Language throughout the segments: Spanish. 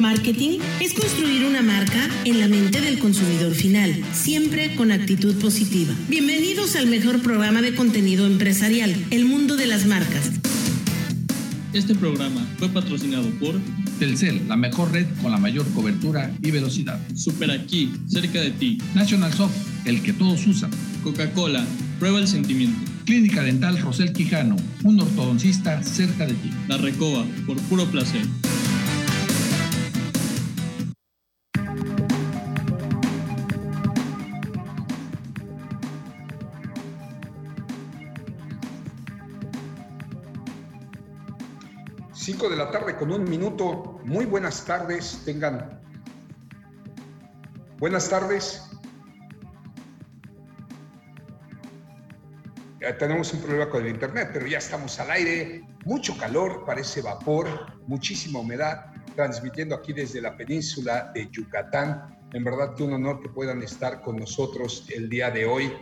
Marketing es construir una marca en la mente del consumidor final, siempre con actitud positiva. Bienvenidos al mejor programa de contenido empresarial, El Mundo de las Marcas. Este programa fue patrocinado por Telcel, la mejor red con la mayor cobertura y velocidad. Super aquí, cerca de ti. National Soft, el que todos usan. Coca-Cola, prueba el sentimiento. Clínica Dental Rosel Quijano, un ortodoncista cerca de ti. La Recoba, por puro placer. De la tarde con un minuto. Muy buenas tardes, tengan. Buenas tardes. Ya tenemos un problema con el internet, pero ya estamos al aire. Mucho calor, parece vapor, muchísima humedad, transmitiendo aquí desde la península de Yucatán. En verdad que un honor que puedan estar con nosotros el día de hoy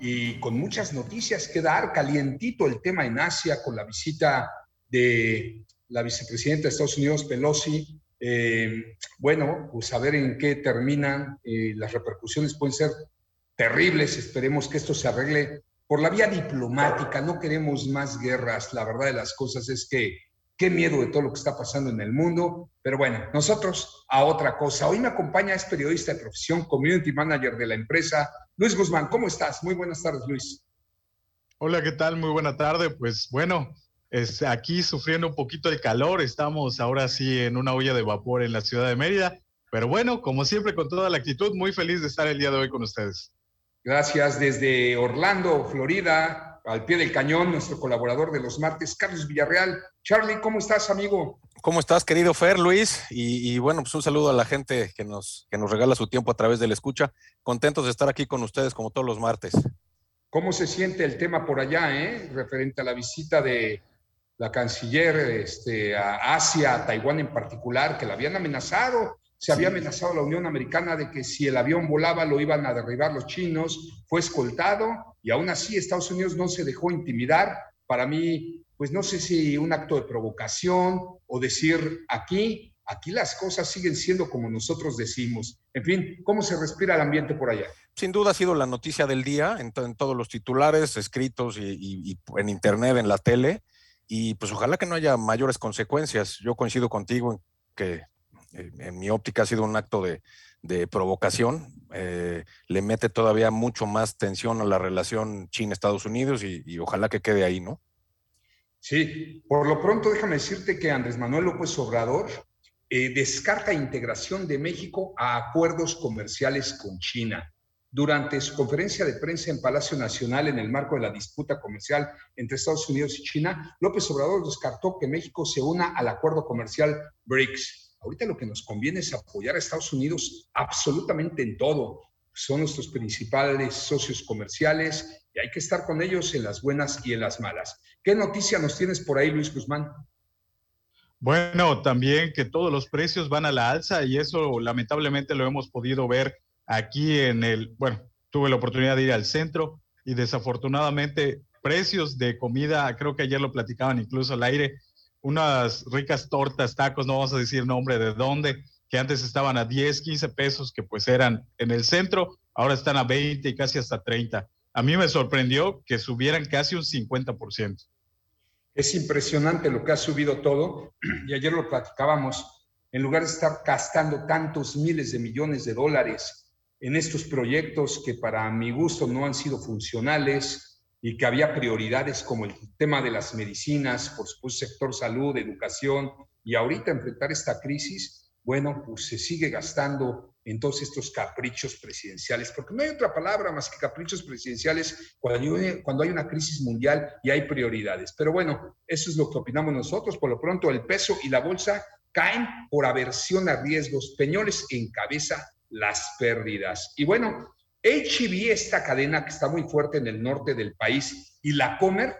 y con muchas noticias que dar, calientito el tema en Asia con la visita de la vicepresidenta de Estados Unidos, Pelosi. Eh, bueno, pues a ver en qué terminan. Eh, las repercusiones pueden ser terribles. Esperemos que esto se arregle por la vía diplomática. No queremos más guerras. La verdad de las cosas es que qué miedo de todo lo que está pasando en el mundo. Pero bueno, nosotros a otra cosa. Hoy me acompaña, es periodista de profesión, community manager de la empresa. Luis Guzmán, ¿cómo estás? Muy buenas tardes, Luis. Hola, ¿qué tal? Muy buena tarde. Pues bueno, es aquí sufriendo un poquito el calor. Estamos ahora sí en una olla de vapor en la ciudad de Mérida. Pero bueno, como siempre, con toda la actitud, muy feliz de estar el día de hoy con ustedes. Gracias desde Orlando, Florida, al pie del cañón, nuestro colaborador de los martes, Carlos Villarreal. Charlie, ¿cómo estás, amigo? ¿Cómo estás, querido Fer, Luis? Y, y, bueno, pues un saludo a la gente que nos, que nos regala su tiempo a través de la escucha. Contentos de estar aquí con ustedes como todos los martes. ¿Cómo se siente el tema por allá, eh? referente a la visita de la canciller este, a Asia, a Taiwán en particular, que la habían amenazado. Se había amenazado a la Unión Americana de que si el avión volaba lo iban a derribar los chinos, fue escoltado y aún así Estados Unidos no se dejó intimidar. Para mí, pues no sé si un acto de provocación o decir aquí, aquí las cosas siguen siendo como nosotros decimos. En fin, ¿cómo se respira el ambiente por allá? Sin duda ha sido la noticia del día en, en todos los titulares escritos y, y, y en internet, en la tele y pues ojalá que no haya mayores consecuencias. Yo coincido contigo en que en mi óptica ha sido un acto de, de provocación, eh, le mete todavía mucho más tensión a la relación China-Estados Unidos y, y, ojalá que quede ahí, ¿no? Sí, por lo pronto déjame decirte que Andrés Manuel López Obrador eh, descarta integración de México a acuerdos comerciales con China. Durante su conferencia de prensa en Palacio Nacional en el marco de la disputa comercial entre Estados Unidos y China, López Obrador descartó que México se una al acuerdo comercial BRICS. Ahorita lo que nos conviene es apoyar a Estados Unidos absolutamente en todo. Son nuestros principales socios comerciales y hay que estar con ellos en las buenas y en las malas. ¿Qué noticia nos tienes por ahí, Luis Guzmán? Bueno, también que todos los precios van a la alza y eso lamentablemente lo hemos podido ver aquí en el, bueno, tuve la oportunidad de ir al centro y desafortunadamente precios de comida, creo que ayer lo platicaban incluso al aire, unas ricas tortas, tacos, no vamos a decir nombre de dónde, que antes estaban a 10, 15 pesos, que pues eran en el centro, ahora están a 20 y casi hasta 30. A mí me sorprendió que subieran casi un 50%. Es impresionante lo que ha subido todo y ayer lo platicábamos. En lugar de estar gastando tantos miles de millones de dólares en estos proyectos que para mi gusto no han sido funcionales y que había prioridades como el tema de las medicinas, por supuesto, sector salud, educación, y ahorita enfrentar esta crisis, bueno, pues se sigue gastando en todos estos caprichos presidenciales, porque no hay otra palabra más que caprichos presidenciales cuando hay, una crisis mundial y hay prioridades. Pero bueno, eso es lo que opinamos nosotros. Por lo pronto, el peso y la bolsa caen por aversión a riesgos. Peñoles encabeza las pérdidas. Y bueno, HB, esta cadena que está muy fuerte en el norte del país, y la Comer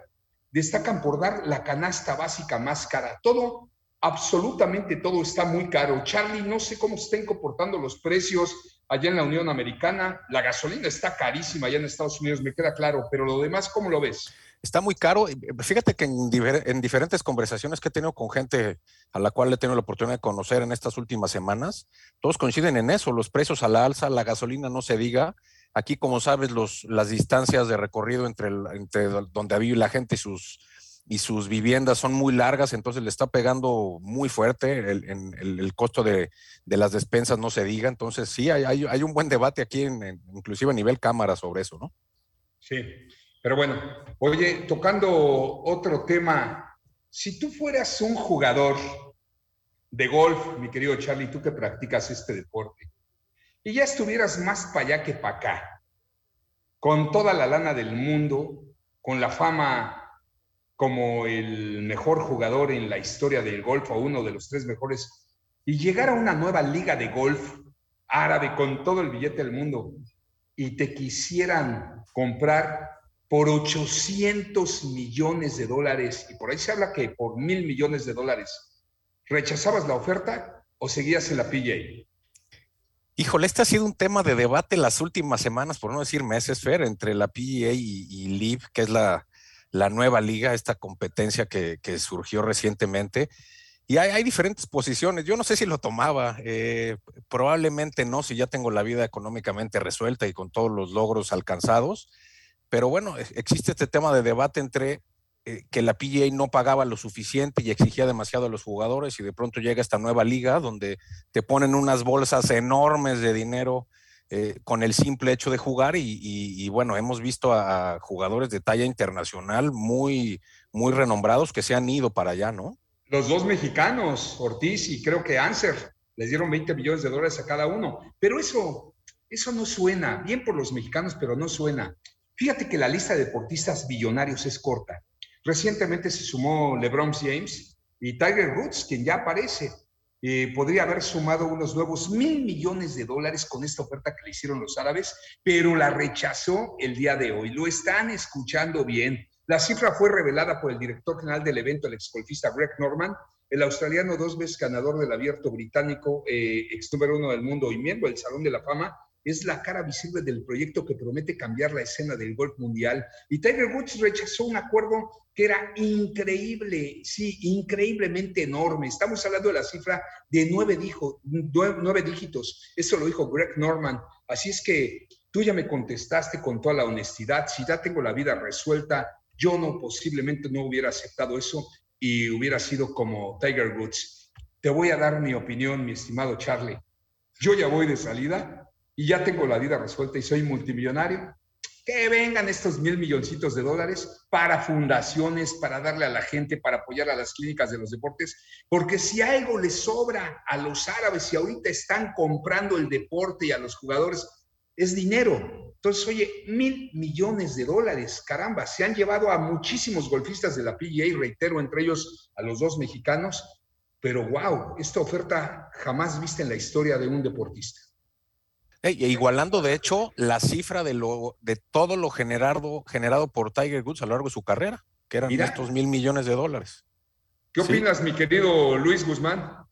destacan por dar la canasta básica más cara. Todo, absolutamente todo está muy caro. Charlie, no sé cómo estén comportando los precios allá en la Unión Americana. La gasolina está carísima allá en Estados Unidos, me queda claro, pero lo demás, ¿cómo lo ves? Está muy caro. Fíjate que en, diferentes conversaciones que he tenido con gente a la cual he tenido la oportunidad de conocer en estas últimas semanas, todos coinciden en eso, los precios a la alza, la gasolina no se diga. Aquí, como sabes, los, las distancias de recorrido entre, entre donde vive la gente y sus, y sus viviendas son muy largas, entonces le está pegando muy fuerte el, el, costo de, de, las despensas, no se diga. Entonces sí, hay, hay, hay un buen debate aquí, en, inclusive a nivel cámara sobre eso, ¿no? Sí, pero bueno, oye, tocando otro tema, si tú fueras un jugador de golf, mi querido Charlie, tú que practicas este deporte, y ya estuvieras más para allá que para acá, con toda la lana del mundo, con la fama como el mejor jugador en la historia del golf o uno de los tres mejores, y llegar a una nueva liga de golf árabe con todo el billete del mundo y te quisieran comprar por 800 millones de dólares, y por ahí se habla que por mil millones de dólares, ¿rechazabas la oferta o seguías en la PGA? Híjole, este ha sido un tema de debate las últimas semanas, por no decir meses, Fer, entre la PGA y, y LIV, que es la, la, nueva liga, esta competencia que, que surgió recientemente. Y hay, hay, diferentes posiciones. Yo no sé si lo tomaba, eh, probablemente no, si ya tengo la vida económicamente resuelta y con todos los logros alcanzados. Pero bueno, existe este tema de debate entre eh, que la PGA no pagaba lo suficiente y exigía demasiado a los jugadores y de pronto llega esta nueva liga donde te ponen unas bolsas enormes de dinero eh, con el simple hecho de jugar y, bueno, hemos visto a, jugadores de talla internacional muy, muy renombrados que se han ido para allá, ¿no? Los dos mexicanos, Ortiz y creo que Anser, les dieron 20 millones de dólares a cada uno, pero eso, eso no suena, bien por los mexicanos, pero no suena. Fíjate que la lista de deportistas billonarios es corta. Recientemente se sumó LeBron James y Tiger Woods, quien ya aparece. Eh, podría haber sumado unos nuevos mil millones de dólares con esta oferta que le hicieron los árabes, pero la rechazó el día de hoy. Lo están escuchando bien. La cifra fue revelada por el director general del evento, el exgolfista Greg Norman, el australiano dos veces ganador del abierto británico, eh, ex número uno del mundo y miembro del Salón de la Fama, es la cara visible del proyecto que promete cambiar la escena del golf mundial. Y Tiger Woods rechazó un acuerdo que era increíble, sí, increíblemente enorme. Estamos hablando de la cifra de nueve, dijo, nueve dígitos. Eso lo dijo Greg Norman. Así es que tú ya me contestaste con toda la honestidad. Si ya tengo la vida resuelta, yo no posiblemente no hubiera aceptado eso y hubiera sido como Tiger Woods. Te voy a dar mi opinión, mi estimado Charlie. Yo ya voy de salida y ya tengo la vida resuelta y soy multimillonario, que vengan estos mil milloncitos de dólares para fundaciones, para darle a la gente, para apoyar a las clínicas de los deportes, porque si algo les sobra a los árabes y ahorita están comprando el deporte y a los jugadores, es dinero. Entonces, oye, mil millones de dólares, caramba, se han llevado a muchísimos golfistas de la PGA, reitero, entre ellos a los dos mexicanos, pero wow, esta oferta jamás vista en la historia de un deportista. E igualando, de hecho, la cifra de, lo, de todo lo generado, generado por Tiger Woods a lo largo de su carrera, que eran estos mil millones de dólares. ¿Qué opinas, mi querido Luis Guzmán?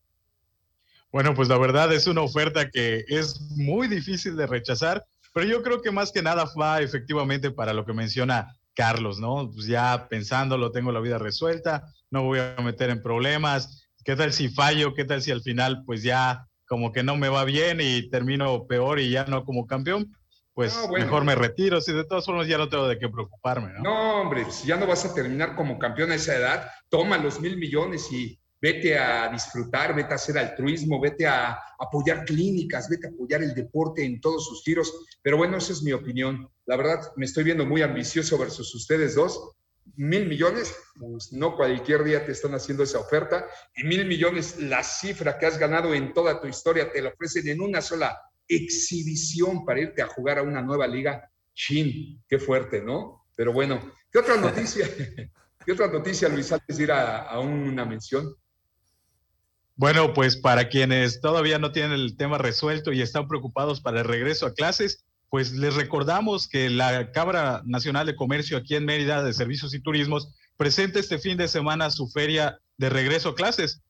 Bueno, pues la verdad es una oferta que es muy difícil de rechazar, pero yo creo que más que nada va efectivamente para lo que menciona Carlos, ¿no? Pues ya pensándolo, tengo la vida resuelta, no voy a meter en problemas. ¿Qué tal si fallo? ¿Qué tal si al final pues ya como que no me va bien y termino peor y ya no como campeón, pues mejor me retiro. Si de todas formas ya no tengo de qué preocuparme, ¿no? No, hombre, si ya no vas a terminar como campeón a esa edad, toma los mil millones y vete a disfrutar, vete a hacer altruismo, vete a apoyar clínicas, vete a apoyar el deporte en todos sus tiros. Pero bueno, esa es mi opinión. La verdad, me estoy viendo muy ambicioso versus ustedes dos mil millones, pues no cualquier día te están haciendo esa oferta, y mil millones, la cifra que has ganado en toda tu historia, te la ofrecen en una sola exhibición para irte a jugar a una nueva liga. Chin, qué fuerte, ¿no? Pero bueno, ¿qué otra noticia? ¿Qué otra noticia, Luis, antes de ir a, a una mención? Bueno, pues para quienes todavía no tienen el tema resuelto y están preocupados para el regreso a clases, pues les recordamos que la Cámara Nacional de Comercio aquí en Mérida de Servicios y Turismos presenta este fin de semana su feria de regreso a clases,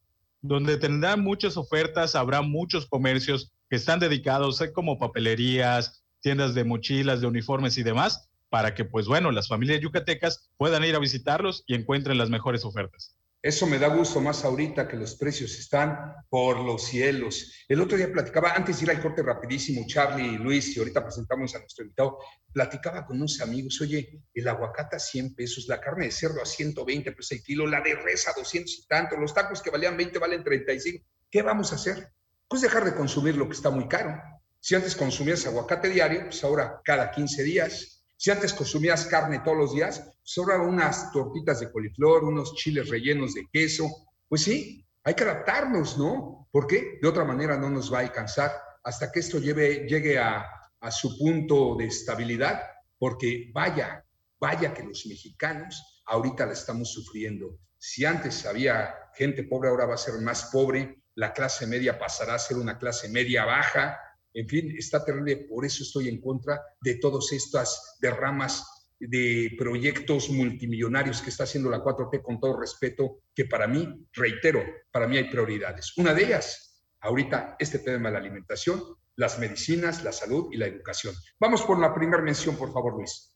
donde tendrán muchas ofertas, habrá muchos comercios que están dedicados como papelerías, tiendas de mochilas, de uniformes y demás, para que, pues bueno, las familias yucatecas puedan ir a visitarlos y encuentren las mejores ofertas. Eso me da gusto más ahorita que los precios están por los cielos. El otro día platicaba, antes de ir al corte rapidísimo, Charlie y Luis, y ahorita presentamos a nuestro invitado, platicaba con unos amigos, oye, el aguacate a 100 pesos, la carne de cerdo a 120 pesos el kilo, la de res a 200 y tanto, los tacos que valían 20 valen 35. ¿Qué vamos a hacer? Pues dejar de consumir lo que está muy caro. Si antes consumías aguacate diario, pues ahora cada 15 días si antes consumías carne todos los días, pues ahora unas tortitas de coliflor, unos chiles rellenos de queso. Pues sí, hay que adaptarnos, ¿no? Porque de otra manera no nos va a alcanzar hasta que esto llegue a, a su punto de estabilidad, porque vaya, vaya que los mexicanos ahorita la estamos sufriendo. Si antes había gente pobre, ahora va a ser más pobre, la clase media pasará a ser una clase media baja, en fin, está terrible, por eso estoy en contra de todas estas derramas de proyectos multimillonarios que está haciendo la 4T con todo respeto, que para mí, reitero, para mí hay prioridades. Una de ellas, ahorita, este tema de la alimentación, las medicinas, la salud y la educación. Vamos por la primera mención, por favor, Luis.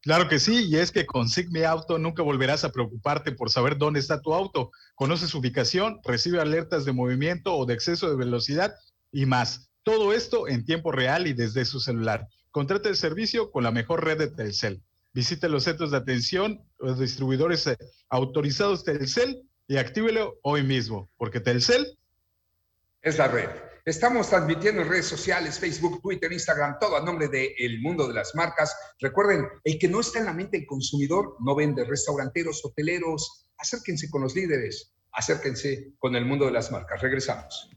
Claro que sí, y es que con Sigme Auto nunca volverás a preocuparte por saber dónde está tu auto. Conoce su ubicación, recibe alertas de movimiento o de exceso de velocidad y más. Todo esto en tiempo real y desde su celular. Contrate el servicio con la mejor red de Telcel. Visite los centros de atención, los distribuidores eh, autorizados Telcel y actívelo hoy mismo, porque Telcel es la red. Estamos transmitiendo en redes sociales, Facebook, Twitter, Instagram, todo a nombre de El Mundo de las Marcas. Recuerden, el que no está en la mente del consumidor no vende restauranteros, hoteleros. Acérquense con los líderes, acérquense con el mundo de las marcas. Regresamos.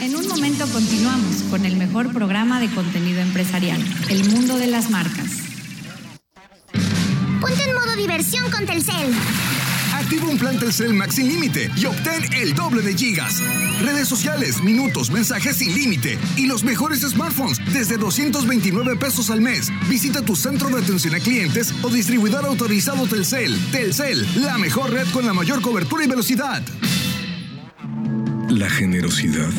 En un momento continuamos con el mejor programa de contenido empresarial, El Mundo de las Marcas. Ponte en modo diversión con Telcel. Activa un plan Telcel Max sin límite y obtén el doble de gigas. Redes sociales, minutos, mensajes sin límite y los mejores smartphones desde 229 pesos al mes. Visita tu centro de atención a clientes o distribuidor autorizado Telcel. Telcel, la mejor red con la mayor cobertura y velocidad. La generosidad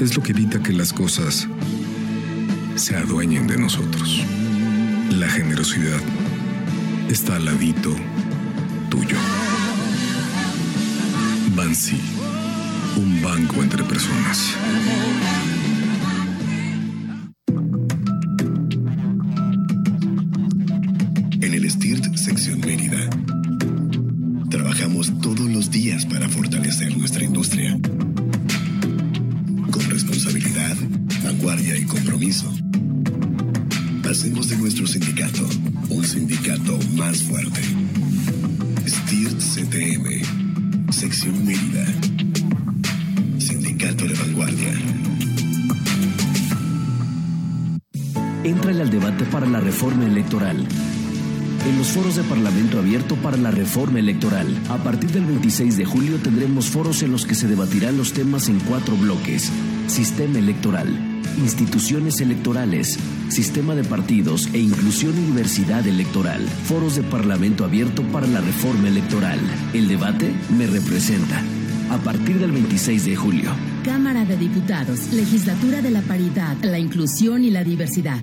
es lo que evita que las cosas se adueñen de nosotros. La generosidad está al ladito tuyo. Bansi, un banco entre personas. Foros de Parlamento Abierto para la Reforma Electoral. A partir del 26 de julio tendremos foros en los que se debatirán los temas en cuatro bloques. Sistema electoral, instituciones electorales, sistema de partidos e inclusión y diversidad electoral. Foros de Parlamento Abierto para la Reforma Electoral. El debate me representa. A partir del 26 de julio. Cámara de Diputados, Legislatura de la Paridad, la Inclusión y la Diversidad.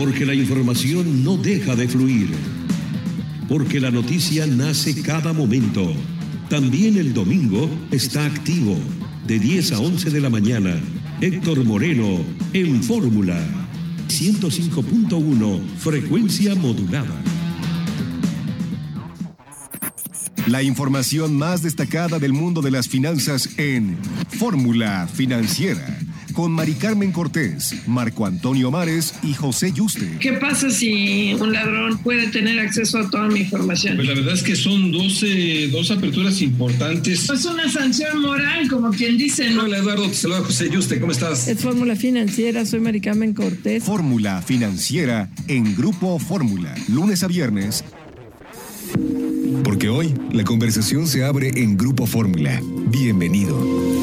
Porque la información no deja de fluir. Porque la noticia nace cada momento. También el domingo está activo, de 10 a 11 de la mañana. Héctor Moreno, en Fórmula. 105.1, frecuencia modulada. La información más destacada del mundo de las finanzas en Fórmula Financiera con Mari Carmen Cortés, Marco Antonio Mares y José Yuste. ¿Qué pasa si un ladrón puede tener acceso a toda mi información? Pues la verdad es que son 12, dos aperturas importantes. Es una sanción moral, como quien dice. Hola Eduardo, te saluda José Yuste, ¿cómo estás? Es Fórmula Financiera, soy Mari Carmen Cortés. Fórmula Financiera en Grupo Fórmula, lunes a viernes. Porque hoy la conversación se abre en Grupo Fórmula. Bienvenido.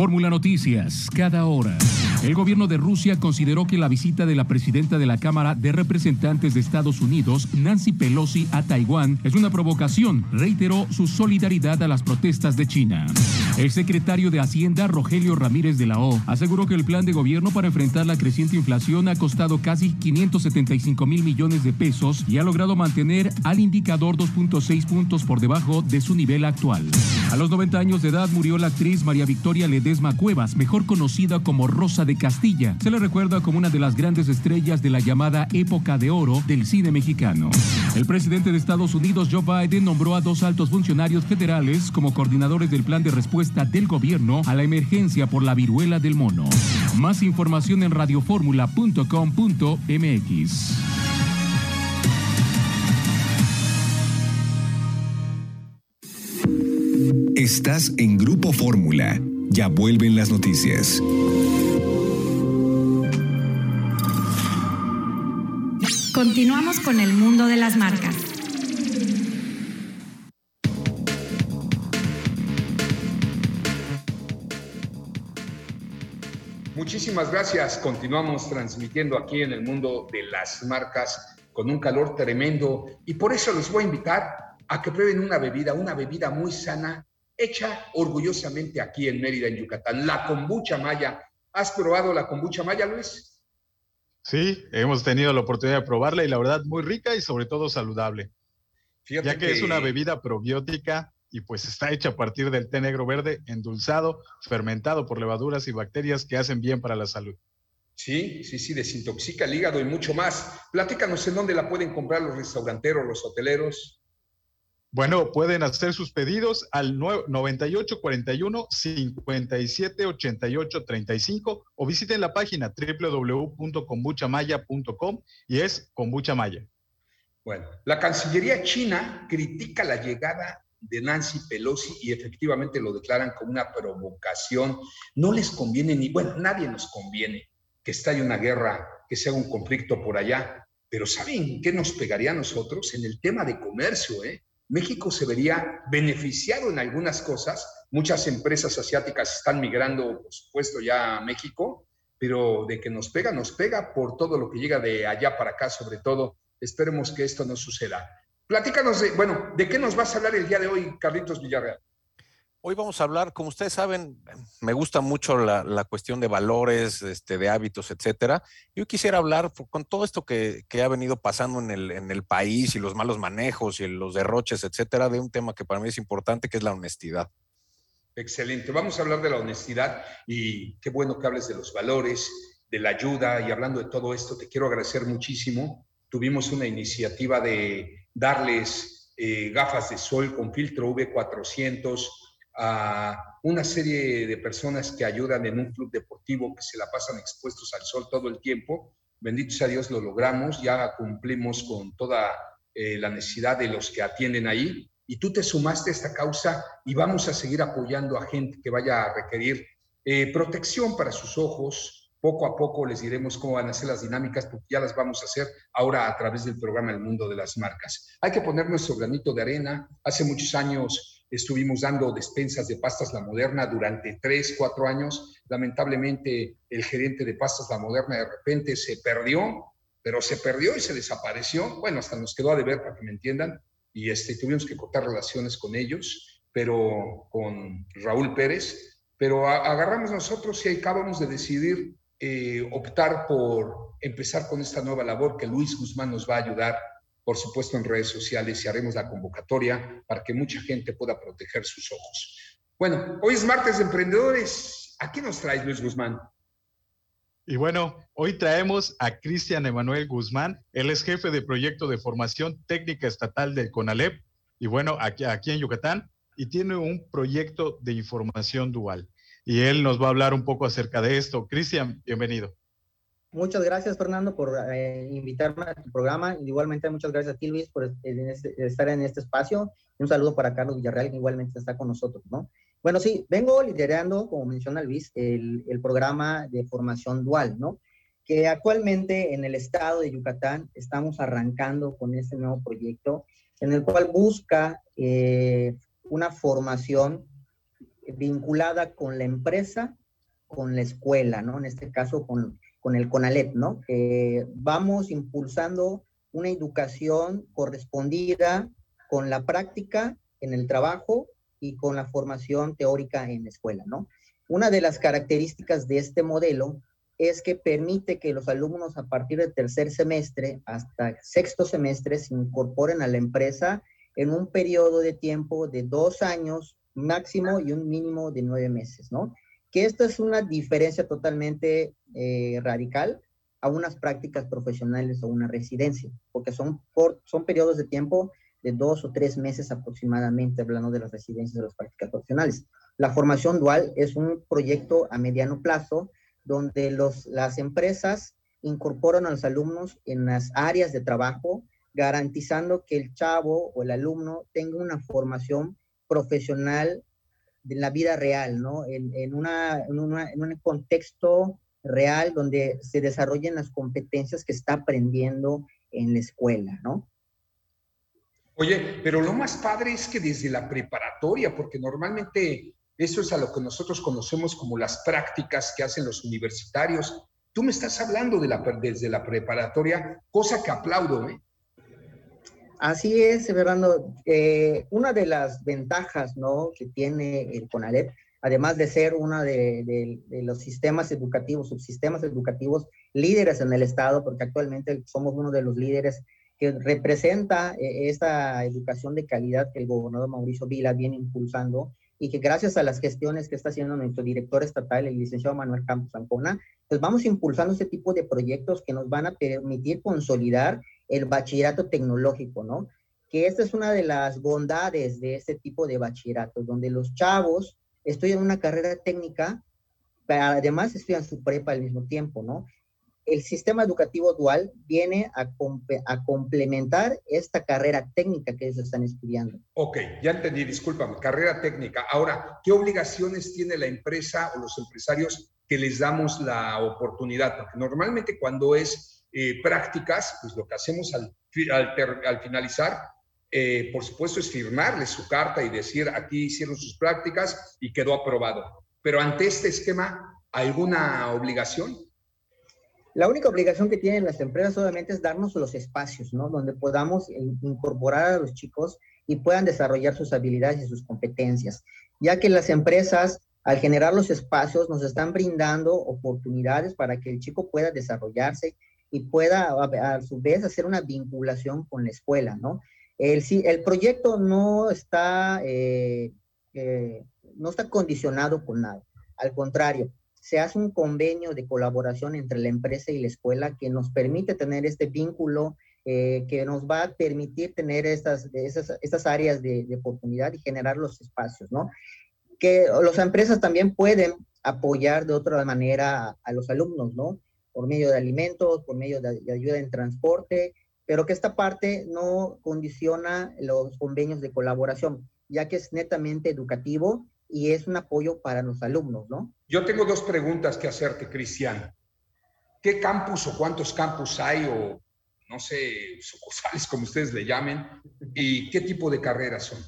Fórmula Noticias, cada hora. El gobierno de Rusia consideró que la visita de la presidenta de la Cámara de Representantes de Estados Unidos, Nancy Pelosi, a Taiwán es una provocación. Reiteró su solidaridad a las protestas de China. El secretario de Hacienda, Rogelio Ramírez de la O, aseguró que el plan de gobierno para enfrentar la creciente inflación ha costado casi 575 mil millones de pesos y ha logrado mantener al indicador 2.6 puntos por debajo de su nivel actual. A los 90 años de edad murió la actriz María Victoria Ledesma Cuevas, mejor conocida como Rosa de Castilla. Se le recuerda como una de las grandes estrellas de la llamada época de oro del cine mexicano. El presidente de Estados Unidos, Joe Biden, nombró a dos altos funcionarios federales como coordinadores del plan de respuesta del gobierno a la emergencia por la viruela del mono. Más información en radioformula.com.mx. Estás en Grupo Fórmula. Ya vuelven las noticias. Continuamos con el mundo de las marcas. Muchísimas gracias. Continuamos transmitiendo aquí en el mundo de las marcas con un calor tremendo y por eso los voy a invitar a que prueben una bebida, una bebida muy sana, hecha orgullosamente aquí en Mérida, en Yucatán, la kombucha maya. ¿Has probado la kombucha maya, Luis? Sí, hemos tenido la oportunidad de probarla y la verdad muy rica y sobre todo saludable. ya que, es una bebida probiótica y pues está hecha a partir del té negro verde endulzado, fermentado por levaduras y bacterias que hacen bien para la salud. Sí, sí, sí, desintoxica el hígado y mucho más. Platícanos en dónde la pueden comprar los restauranteros, los hoteleros. Bueno, pueden hacer sus pedidos al 9841 57 88 35 o visiten la página www.kombuchamaya.com y es kombucha maya. Bueno, la Cancillería china critica la llegada de Nancy Pelosi y efectivamente lo declaran como una provocación. No les conviene ni, bueno, nadie nos conviene que estalle una guerra, que sea un conflicto por allá, pero ¿saben qué nos pegaría a nosotros? En el tema de comercio, ¿eh? México se vería beneficiado en algunas cosas. Muchas empresas asiáticas están migrando, por supuesto, ya a México, pero de que nos pega, nos pega por todo lo que llega de allá para acá, sobre todo. Esperemos que esto no suceda. Platícanos, de, bueno, ¿de qué nos vas a hablar el día de hoy, Carlitos Villarreal? Hoy vamos a hablar, como ustedes saben, me gusta mucho la, cuestión de valores, este, de hábitos, etcétera. Yo quisiera hablar con todo esto que, ha venido pasando en el, en el, país y los malos manejos y los derroches, etcétera, de un tema que para mí es importante, que es la honestidad. Excelente. Vamos a hablar de la honestidad y qué bueno que hables de los valores, de la ayuda y hablando de todo esto, te quiero agradecer muchísimo. Tuvimos una iniciativa de darles eh, gafas de sol con filtro V400 a una serie de personas que ayudan en un club deportivo que se la pasan expuestos al sol todo el tiempo. Bendito sea Dios, lo logramos, ya cumplimos con toda eh, la necesidad de los que atienden ahí y tú te sumaste a esta causa y vamos a seguir apoyando a gente que vaya a requerir eh, protección para sus ojos, poco a poco les diremos cómo van a ser las dinámicas, porque ya las vamos a hacer ahora a través del programa El Mundo de las Marcas. Hay que poner nuestro granito de arena. Hace muchos años estuvimos dando despensas de pastas La Moderna durante tres, cuatro años. Lamentablemente, el gerente de pastas La Moderna de repente se perdió, pero se perdió y se desapareció. Bueno, hasta nos quedó a deber, para que me entiendan, y este, tuvimos que cortar relaciones con ellos, pero con Raúl Pérez. Pero agarramos nosotros y acabamos de decidir eh, optar por empezar con esta nueva labor que Luis Guzmán nos va a ayudar, por supuesto, en redes sociales y haremos la convocatoria para que mucha gente pueda proteger sus ojos. Bueno, hoy es martes de emprendedores. ¿A qué nos traes, Luis Guzmán? Y bueno, hoy traemos a Cristian Emanuel Guzmán. Él es jefe de proyecto de formación técnica estatal del CONALEP. y bueno, aquí, aquí en Yucatán, y tiene un proyecto de información dual. Y él nos va a hablar un poco acerca de esto. Cristian, bienvenido. Muchas gracias, Fernando, por eh, invitarme a tu programa. Igualmente, muchas gracias a ti, Luis, por este, estar en este espacio. un saludo para Carlos Villarreal, que igualmente está con nosotros, ¿no? Bueno, sí, vengo liderando, como menciona Luis, el, el programa de formación dual, ¿no? Que actualmente en el estado de Yucatán estamos arrancando con este nuevo proyecto, en el cual busca eh, una formación vinculada con la empresa, con la escuela, ¿no? En este caso, con con el CONALEP, ¿no? vamos impulsando una educación correspondida con la práctica en el trabajo y con la formación teórica en la escuela, ¿no? Una de las características de este modelo es que permite que los alumnos a partir del tercer semestre hasta sexto semestre se incorporen a la empresa en un periodo de tiempo de dos años máximo y un mínimo de nueve meses, ¿no? Que esta es una diferencia totalmente eh, radical a unas prácticas profesionales o una residencia, porque son, son periodos de tiempo de dos o tres meses aproximadamente, hablando de las residencias de las prácticas profesionales. La formación dual es un proyecto a mediano plazo donde los, las empresas incorporan a los alumnos en las áreas de trabajo, garantizando que el chavo o el alumno tenga una formación profesional de la vida real, ¿no? En, una, en, en un contexto real donde se desarrollen las competencias que está aprendiendo en la escuela, ¿no? Oye, pero lo más padre es que desde la preparatoria, porque normalmente eso es a lo que nosotros conocemos como las prácticas que hacen los universitarios. Tú me estás hablando de la, desde la preparatoria, cosa que aplaudo, ¿eh? Así es, Fernando. Eh, una de las ventajas ¿no? que tiene el CONALEP, además de ser uno de, los sistemas educativos, subsistemas educativos líderes en el Estado, porque actualmente somos uno de los líderes que representa eh, esta educación de calidad que el gobernador Mauricio Vila viene impulsando y que gracias a las gestiones que está haciendo nuestro director estatal, el licenciado Manuel Campos Ancona, pues vamos impulsando este tipo de proyectos que nos van a permitir consolidar el bachillerato tecnológico, ¿no? Que esta es una de las bondades de este tipo de bachillerato, donde los chavos estudian una carrera técnica, pero además estudian su prepa al mismo tiempo, ¿no? El sistema educativo dual viene a, a complementar esta carrera técnica que ellos están estudiando. Ok, ya entendí, discúlpame, carrera técnica. Ahora, ¿qué obligaciones tiene la empresa o los empresarios que les damos la oportunidad? Porque normalmente cuando es eh, prácticas, pues lo que hacemos al, al, finalizar, eh, por supuesto, es firmarle su carta y decir, aquí hicieron sus prácticas y quedó aprobado. Pero ante este esquema, ¿alguna obligación? La única obligación que tienen las empresas obviamente es darnos los espacios, ¿no? Donde podamos incorporar a los chicos y puedan desarrollar sus habilidades y sus competencias, ya que las empresas al generar los espacios nos están brindando oportunidades para que el chico pueda desarrollarse y pueda a, su vez hacer una vinculación con la escuela, ¿no? El, el proyecto no está, eh, eh, no está condicionado con nada, al contrario, se hace un convenio de colaboración entre la empresa y la escuela que nos permite tener este vínculo, eh, que nos va a permitir tener estas, estas, estas áreas de, oportunidad y generar los espacios, ¿no? Que las empresas también pueden apoyar de otra manera a los alumnos, ¿no? Por medio de alimentos, por medio de, ayuda en transporte, pero que esta parte no condiciona los convenios de colaboración, ya que es netamente educativo y es un apoyo para los alumnos, ¿no? Yo tengo dos preguntas que hacerte, Cristian. ¿Qué campus o cuántos campus hay o, no sé, sucursales, como ustedes le llamen, y qué tipo de carreras son?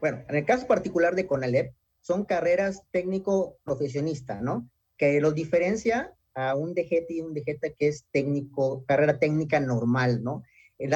Bueno, en el caso particular de CONALEP, son carreras técnico-profesionista, ¿no? Que los diferencia a un DGT y un DGT que es técnico, carrera técnica normal, ¿no? En,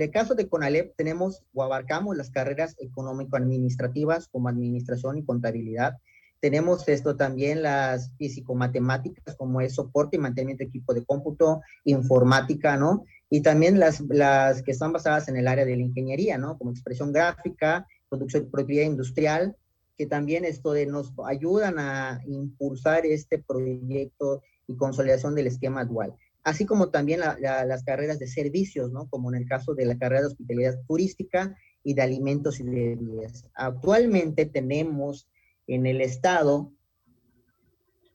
el caso de CONALEP tenemos o abarcamos las carreras económico-administrativas como administración y contabilidad. Tenemos esto también las físico-matemáticas como es soporte y mantenimiento de equipo de cómputo, informática, ¿no? Y también las, las que están basadas en el área de la ingeniería, ¿no? Como expresión gráfica, producción y propiedad industrial, que también esto de nos ayudan a impulsar este proyecto consolidación del esquema dual, así como también las carreras de servicios, ¿no? Como en el caso de la carrera de hospitalidad turística y de alimentos y bebidas. Actualmente tenemos en el estado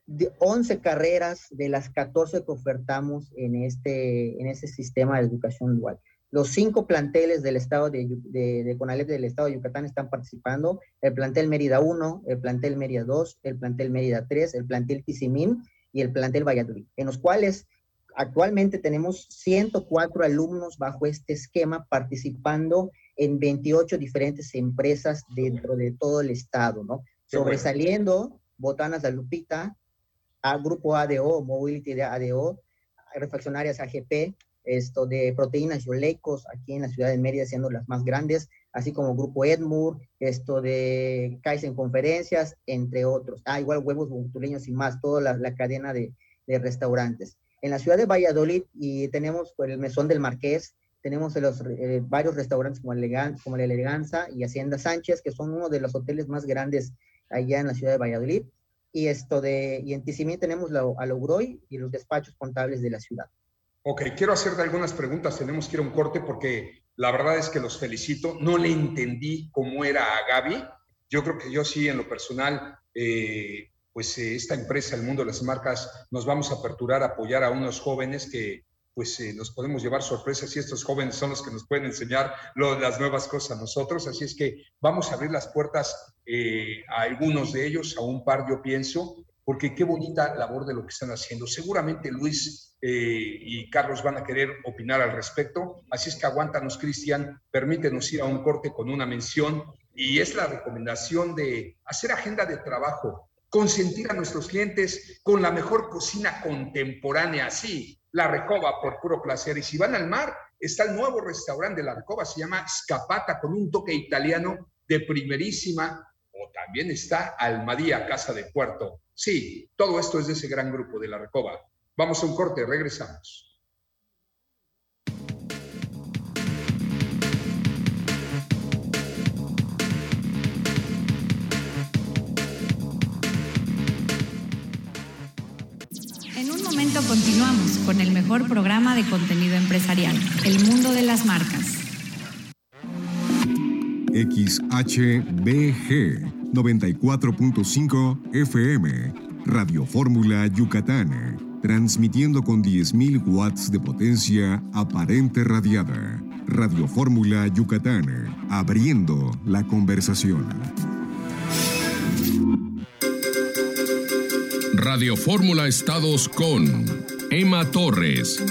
de 11 carreras de las 14 que ofertamos en este, en este sistema de educación dual. Los cinco planteles del estado de, de, de del estado de Yucatán están participando, el plantel Mérida 1, el plantel Mérida 2, el plantel Mérida 3, el plantel Tizimín y el plantel Valladolid, en los cuales actualmente tenemos 104 alumnos bajo este esquema participando en 28 diferentes empresas dentro de todo el estado, ¿no? Sobresaliendo, Botanas de Lupita, a Grupo ADO, Mobility de ADO, Refaccionarias AGP, esto de proteínas y olecos aquí en la ciudad de Mérida siendo las más grandes, así como Grupo Edmur, esto de Kaizen Conferencias, entre otros. Ah, igual Huevos Botuleños y más, toda la, la cadena de, de, restaurantes. En la ciudad de Valladolid y tenemos el Mesón del Marqués, tenemos los, eh, varios restaurantes como, Elegan, como la Eleganza y Hacienda Sánchez, que son uno de los hoteles más grandes allá en la ciudad de Valladolid. Y esto de, y en Tizimín tenemos la, a Logroy y los despachos contables de la ciudad. Ok, quiero hacerte algunas preguntas, tenemos que ir a un corte porque la verdad es que los felicito. No le entendí cómo era a Gaby. Yo creo que yo sí, en lo personal, eh, pues eh, esta empresa, el mundo de las marcas, nos vamos a aperturar a apoyar a unos jóvenes que pues eh, nos podemos llevar sorpresas y estos jóvenes son los que nos pueden enseñar lo, las nuevas cosas a nosotros. Así es que vamos a abrir las puertas eh, a algunos de ellos, a un par yo pienso, porque qué bonita labor de lo que están haciendo. Seguramente Luis eh, y Carlos van a querer opinar al respecto, así es que aguántanos, Cristian, permítenos ir a un corte con una mención y es la recomendación de hacer agenda de trabajo, consentir a nuestros clientes con la mejor cocina contemporánea, sí, la Recoba por puro placer. Y si van al mar, está el nuevo restaurante de la Recoba, se llama Scapata, con un toque italiano de primerísima, o también está Almadía, Casa de Puerto. Sí, todo esto es de ese gran grupo de la Recoba. Vamos a un corte, regresamos. En un momento continuamos con el mejor programa de contenido empresarial, El Mundo de las Marcas. XHBG 94.5 FM, Radio Fórmula Yucatán, transmitiendo con 10.000 watts de potencia aparente radiada. Radio Fórmula Yucatán, abriendo la conversación. Radio Fórmula Estados con Emma Torres.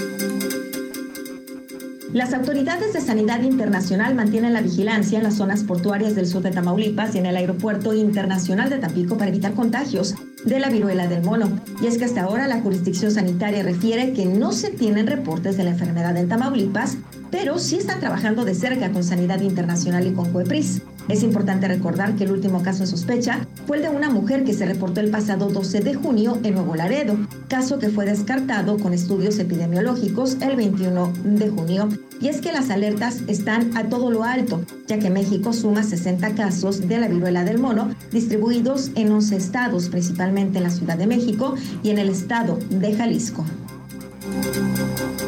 Las autoridades de sanidad internacional mantienen la vigilancia en las zonas portuarias del sur de Tamaulipas y en el aeropuerto internacional de Tampico para evitar contagios de la viruela del mono. Y es que hasta ahora la jurisdicción sanitaria refiere que no se tienen reportes de la enfermedad en Tamaulipas, pero sí están trabajando de cerca con Sanidad Internacional y con COEPRIS. Es importante recordar que el último caso en sospecha fue el de una mujer que se reportó el pasado 12 de junio en Nuevo Laredo, caso que fue descartado con estudios epidemiológicos el 21 de junio. Y es que las alertas están a todo lo alto, ya que México suma 60 casos de la viruela del mono distribuidos en 11 estados, principalmente en la Ciudad de México y en el estado de Jalisco.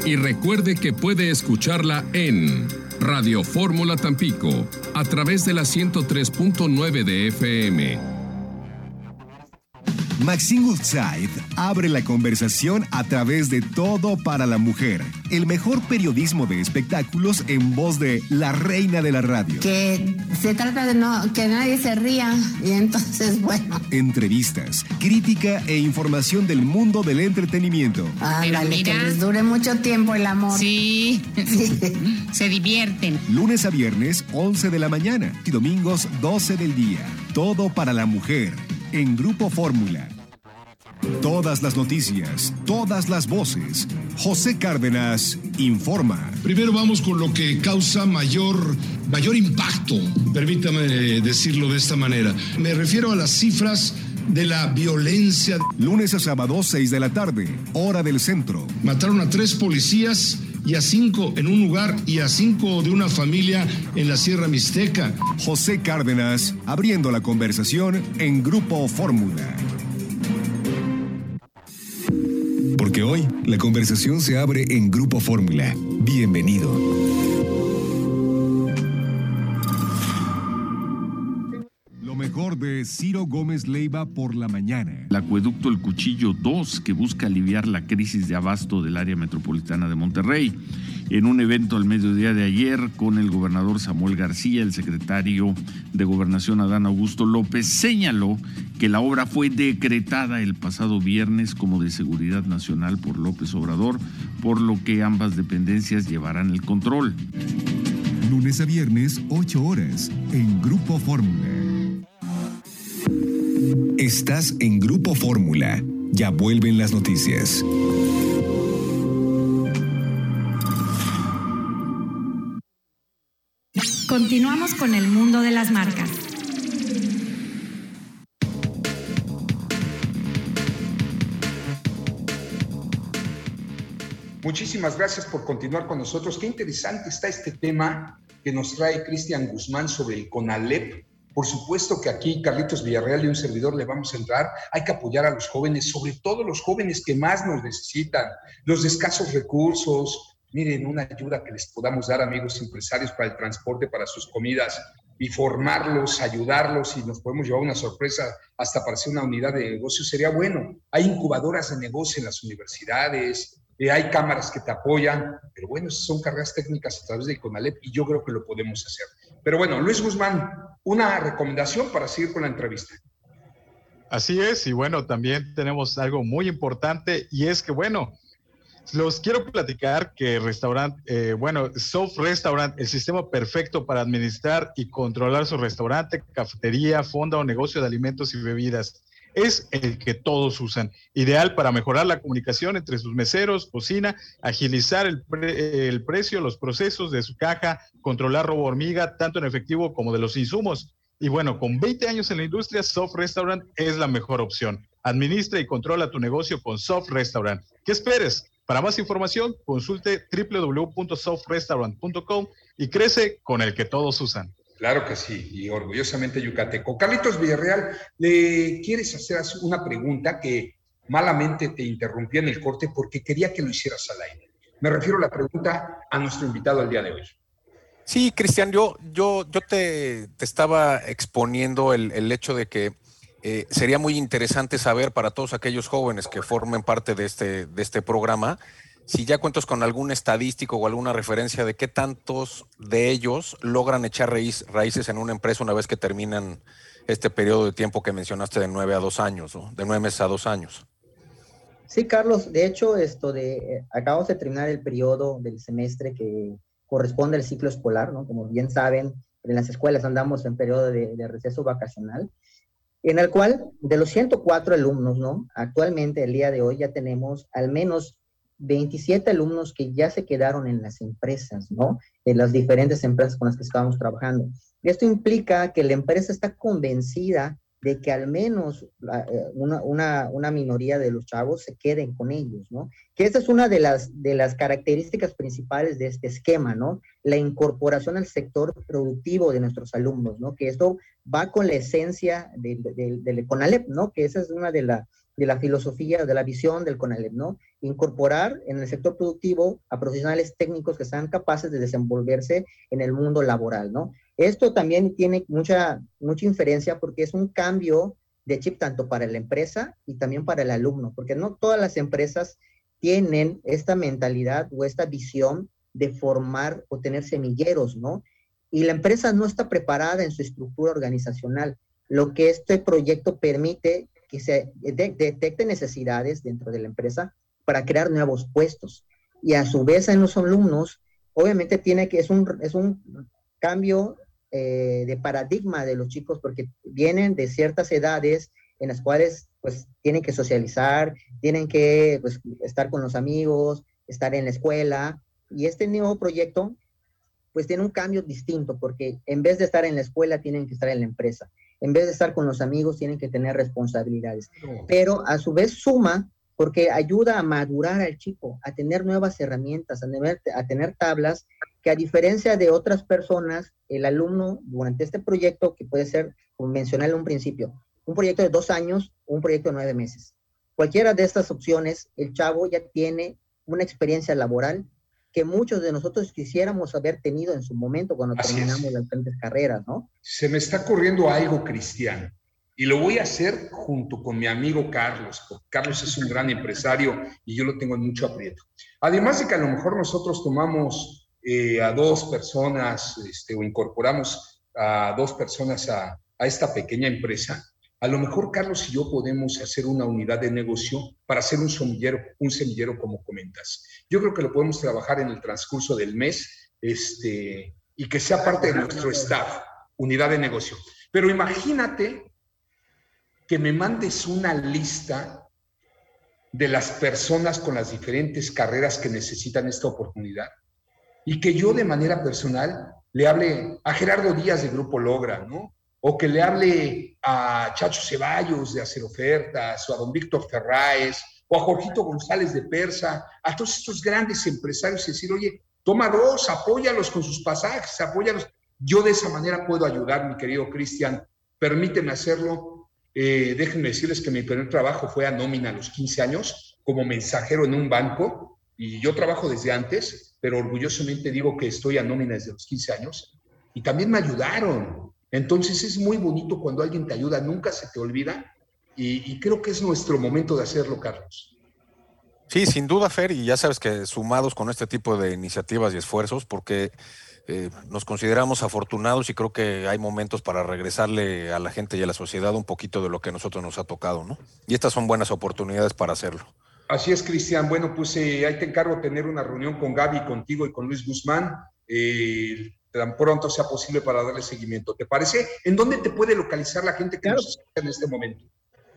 Y recuerde que puede escucharla en Radio Fórmula Tampico a través de la 103.9 de FM. Maxine Woodside abre la conversación a través de Todo para la Mujer, el mejor periodismo de espectáculos en voz de la reina de la radio. Que se trata de no, que nadie se ría y entonces, bueno. Entrevistas, crítica e información del mundo del entretenimiento. Ándale, que les dure mucho tiempo el amor. Sí, se divierten. Lunes a viernes, 11 de la mañana y domingos, 12 del día. Todo para la mujer en Grupo Fórmula. Todas las noticias, todas las voces. José Cárdenas informa. Primero vamos con lo que causa mayor, mayor impacto, permítame decirlo de esta manera. Me refiero a las cifras de la violencia. Lunes a sábado, 6 de la tarde, hora del centro. Mataron a tres policías y a cinco en un lugar y a cinco de una familia en la Sierra Mixteca. José Cárdenas abriendo la conversación en Grupo Fórmula. Porque hoy la conversación se abre en Grupo Fórmula. Bienvenido. De Ciro Gómez Leiva por la mañana. El acueducto El Cuchillo 2, que busca aliviar la crisis de abasto del área metropolitana de Monterrey. En un evento al mediodía de ayer con el gobernador Samuel García, el secretario de Gobernación Adán Augusto López, señaló que la obra fue decretada el pasado viernes como de seguridad nacional por López Obrador, por lo que ambas dependencias llevarán el control. Lunes a viernes, 8 horas, en Grupo Fórmula. Estás en Grupo Fórmula. Ya vuelven las noticias. Continuamos con el mundo de las marcas. Muchísimas gracias por continuar con nosotros. Qué interesante está este tema que nos trae Cristian Guzmán sobre el CONALEP. Por supuesto que aquí Carlitos Villarreal y un servidor le vamos a entrar. Hay que apoyar a los jóvenes, sobre todo los jóvenes que más nos necesitan, los escasos recursos. Miren, una ayuda que les podamos dar, amigos empresarios, para el transporte, para sus comidas y formarlos, ayudarlos y nos podemos llevar una sorpresa hasta para hacer una unidad de negocio, sería bueno. Hay incubadoras de negocio en las universidades, eh, hay cámaras que te apoyan, pero bueno, son carreras técnicas a través de Conalep y yo creo que lo podemos hacer. Pero bueno, Luis Guzmán, una recomendación para seguir con la entrevista. Así es, y bueno, también tenemos algo muy importante y es que, bueno, los quiero platicar que restaurante, eh, bueno, Soft Restaurant, el sistema perfecto para administrar y controlar su restaurante, cafetería, fonda o negocio de alimentos y bebidas. Es el que todos usan, ideal para mejorar la comunicación entre sus meseros, cocina, agilizar el, el precio, los procesos de su caja, controlar robo hormiga, tanto en efectivo como de los insumos. Y bueno, con 20 años en la industria, Soft Restaurant es la mejor opción. Administra y controla tu negocio con Soft Restaurant. ¿Qué esperes? Para más información, consulte www.softrestaurant.com y crece con el que todos usan. Claro que sí, y orgullosamente yucateco. Carlitos Villarreal, ¿le quieres hacer una pregunta que malamente te interrumpí en el corte porque quería que lo hicieras al aire? Me refiero a la pregunta a nuestro invitado el día de hoy. Sí, Cristian, yo, yo, yo te, te estaba exponiendo el, el hecho de que eh, sería muy interesante saber para todos aquellos jóvenes que formen parte de este, de este programa, si ya cuentas con algún estadístico o alguna referencia de qué tantos de ellos logran echar raíces en una empresa una vez que terminan este periodo de tiempo que mencionaste de nueve a dos años, de nueve meses a dos años. Sí, Carlos, de hecho, esto de, eh, acabamos de terminar el periodo del semestre que corresponde al ciclo escolar, ¿no? Como bien saben, en las escuelas andamos en periodo de, de receso vacacional en el cual de los 104 alumnos, ¿no? Actualmente, el día de hoy, ya tenemos al menos 27 alumnos que ya se quedaron en las empresas, ¿no? En las diferentes empresas con las que estábamos trabajando. Y esto implica que la empresa está convencida de que al menos eh, una, una, minoría de los chavos se queden con ellos, ¿no? Que esa es una de las, de las características principales de este esquema, ¿no? La incorporación al sector productivo de nuestros alumnos, ¿no? Que esto va con la esencia del de, de, CONALEP, ¿no? Que esa es una de la, de la filosofía, de la visión del CONALEP, ¿no? Incorporar en el sector productivo a profesionales técnicos que sean capaces de desenvolverse en el mundo laboral, ¿no? Esto también tiene mucha, mucha inferencia porque es un cambio de chip tanto para la empresa y también para el alumno, porque no todas las empresas tienen esta mentalidad o esta visión de formar o tener semilleros, ¿no? Y la empresa no está preparada en su estructura organizacional. Lo que este proyecto permite que se de detecte necesidades dentro de la empresa para crear nuevos puestos. Y a su vez en los alumnos, obviamente tiene que, es un, es un cambio eh, de paradigma de los chicos porque vienen de ciertas edades en las cuales pues tienen que socializar, tienen que pues, estar con los amigos, estar en la escuela. Y este nuevo proyecto pues tiene un cambio distinto porque en vez de estar en la escuela tienen que estar en la empresa, en vez de estar con los amigos tienen que tener responsabilidades, pero a su vez suma porque ayuda a madurar al chico, a tener nuevas herramientas, a tener, a tener tablas que a diferencia de otras personas, el alumno durante este proyecto, que puede ser, como mencioné en un principio, un proyecto de dos años o un proyecto de nueve meses. Cualquiera de estas opciones, el chavo ya tiene una experiencia laboral que muchos de nosotros quisiéramos haber tenido en su momento cuando terminamos las diferentes carreras, ¿no? Se me está ocurriendo algo, Cristian. Y lo voy a hacer junto con mi amigo Carlos, porque Carlos es un gran empresario y yo lo tengo en mucho aprieto. Además de que a lo mejor nosotros tomamos eh, a dos personas este, o incorporamos a dos personas a, a esta pequeña empresa, a lo mejor Carlos y yo podemos hacer una unidad de negocio para hacer un semillero, un semillero como comentas. Yo creo que lo podemos trabajar en el transcurso del mes este, y que sea parte de nuestro staff, unidad de negocio. Pero imagínate que me mandes una lista de las personas con las diferentes carreras que necesitan esta oportunidad y que yo de manera personal le hable a Gerardo Díaz de Grupo Logra, ¿no? o que le hable a Chacho Ceballos de hacer ofertas, o a don Víctor Ferráez, o a Jorgito González de Persa, a todos estos grandes empresarios y decir, oye, toma dos, apóyalos con sus pasajes, apóyalos. Yo de esa manera puedo ayudar, mi querido Cristian, permíteme hacerlo. Eh, déjenme decirles que mi primer trabajo fue a nómina a los 15 años como mensajero en un banco y yo trabajo desde antes, pero orgullosamente digo que estoy a nómina desde los 15 años y también me ayudaron. Entonces es muy bonito cuando alguien te ayuda, nunca se te olvida y, creo que es nuestro momento de hacerlo, Carlos. Sí, sin duda, Fer, y ya sabes que sumados con este tipo de iniciativas y esfuerzos, porque eh, nos consideramos afortunados y creo que hay momentos para regresarle a la gente y a la sociedad un poquito de lo que a nosotros nos ha tocado, ¿no? Y estas son buenas oportunidades para hacerlo. Así es, Cristian. Bueno, pues eh, ahí te encargo tener una reunión con Gaby, contigo y con Luis Guzmán. Eh, tan pronto sea posible para darle seguimiento. ¿Te parece? ¿En dónde te puede localizar la gente que nos está en este momento?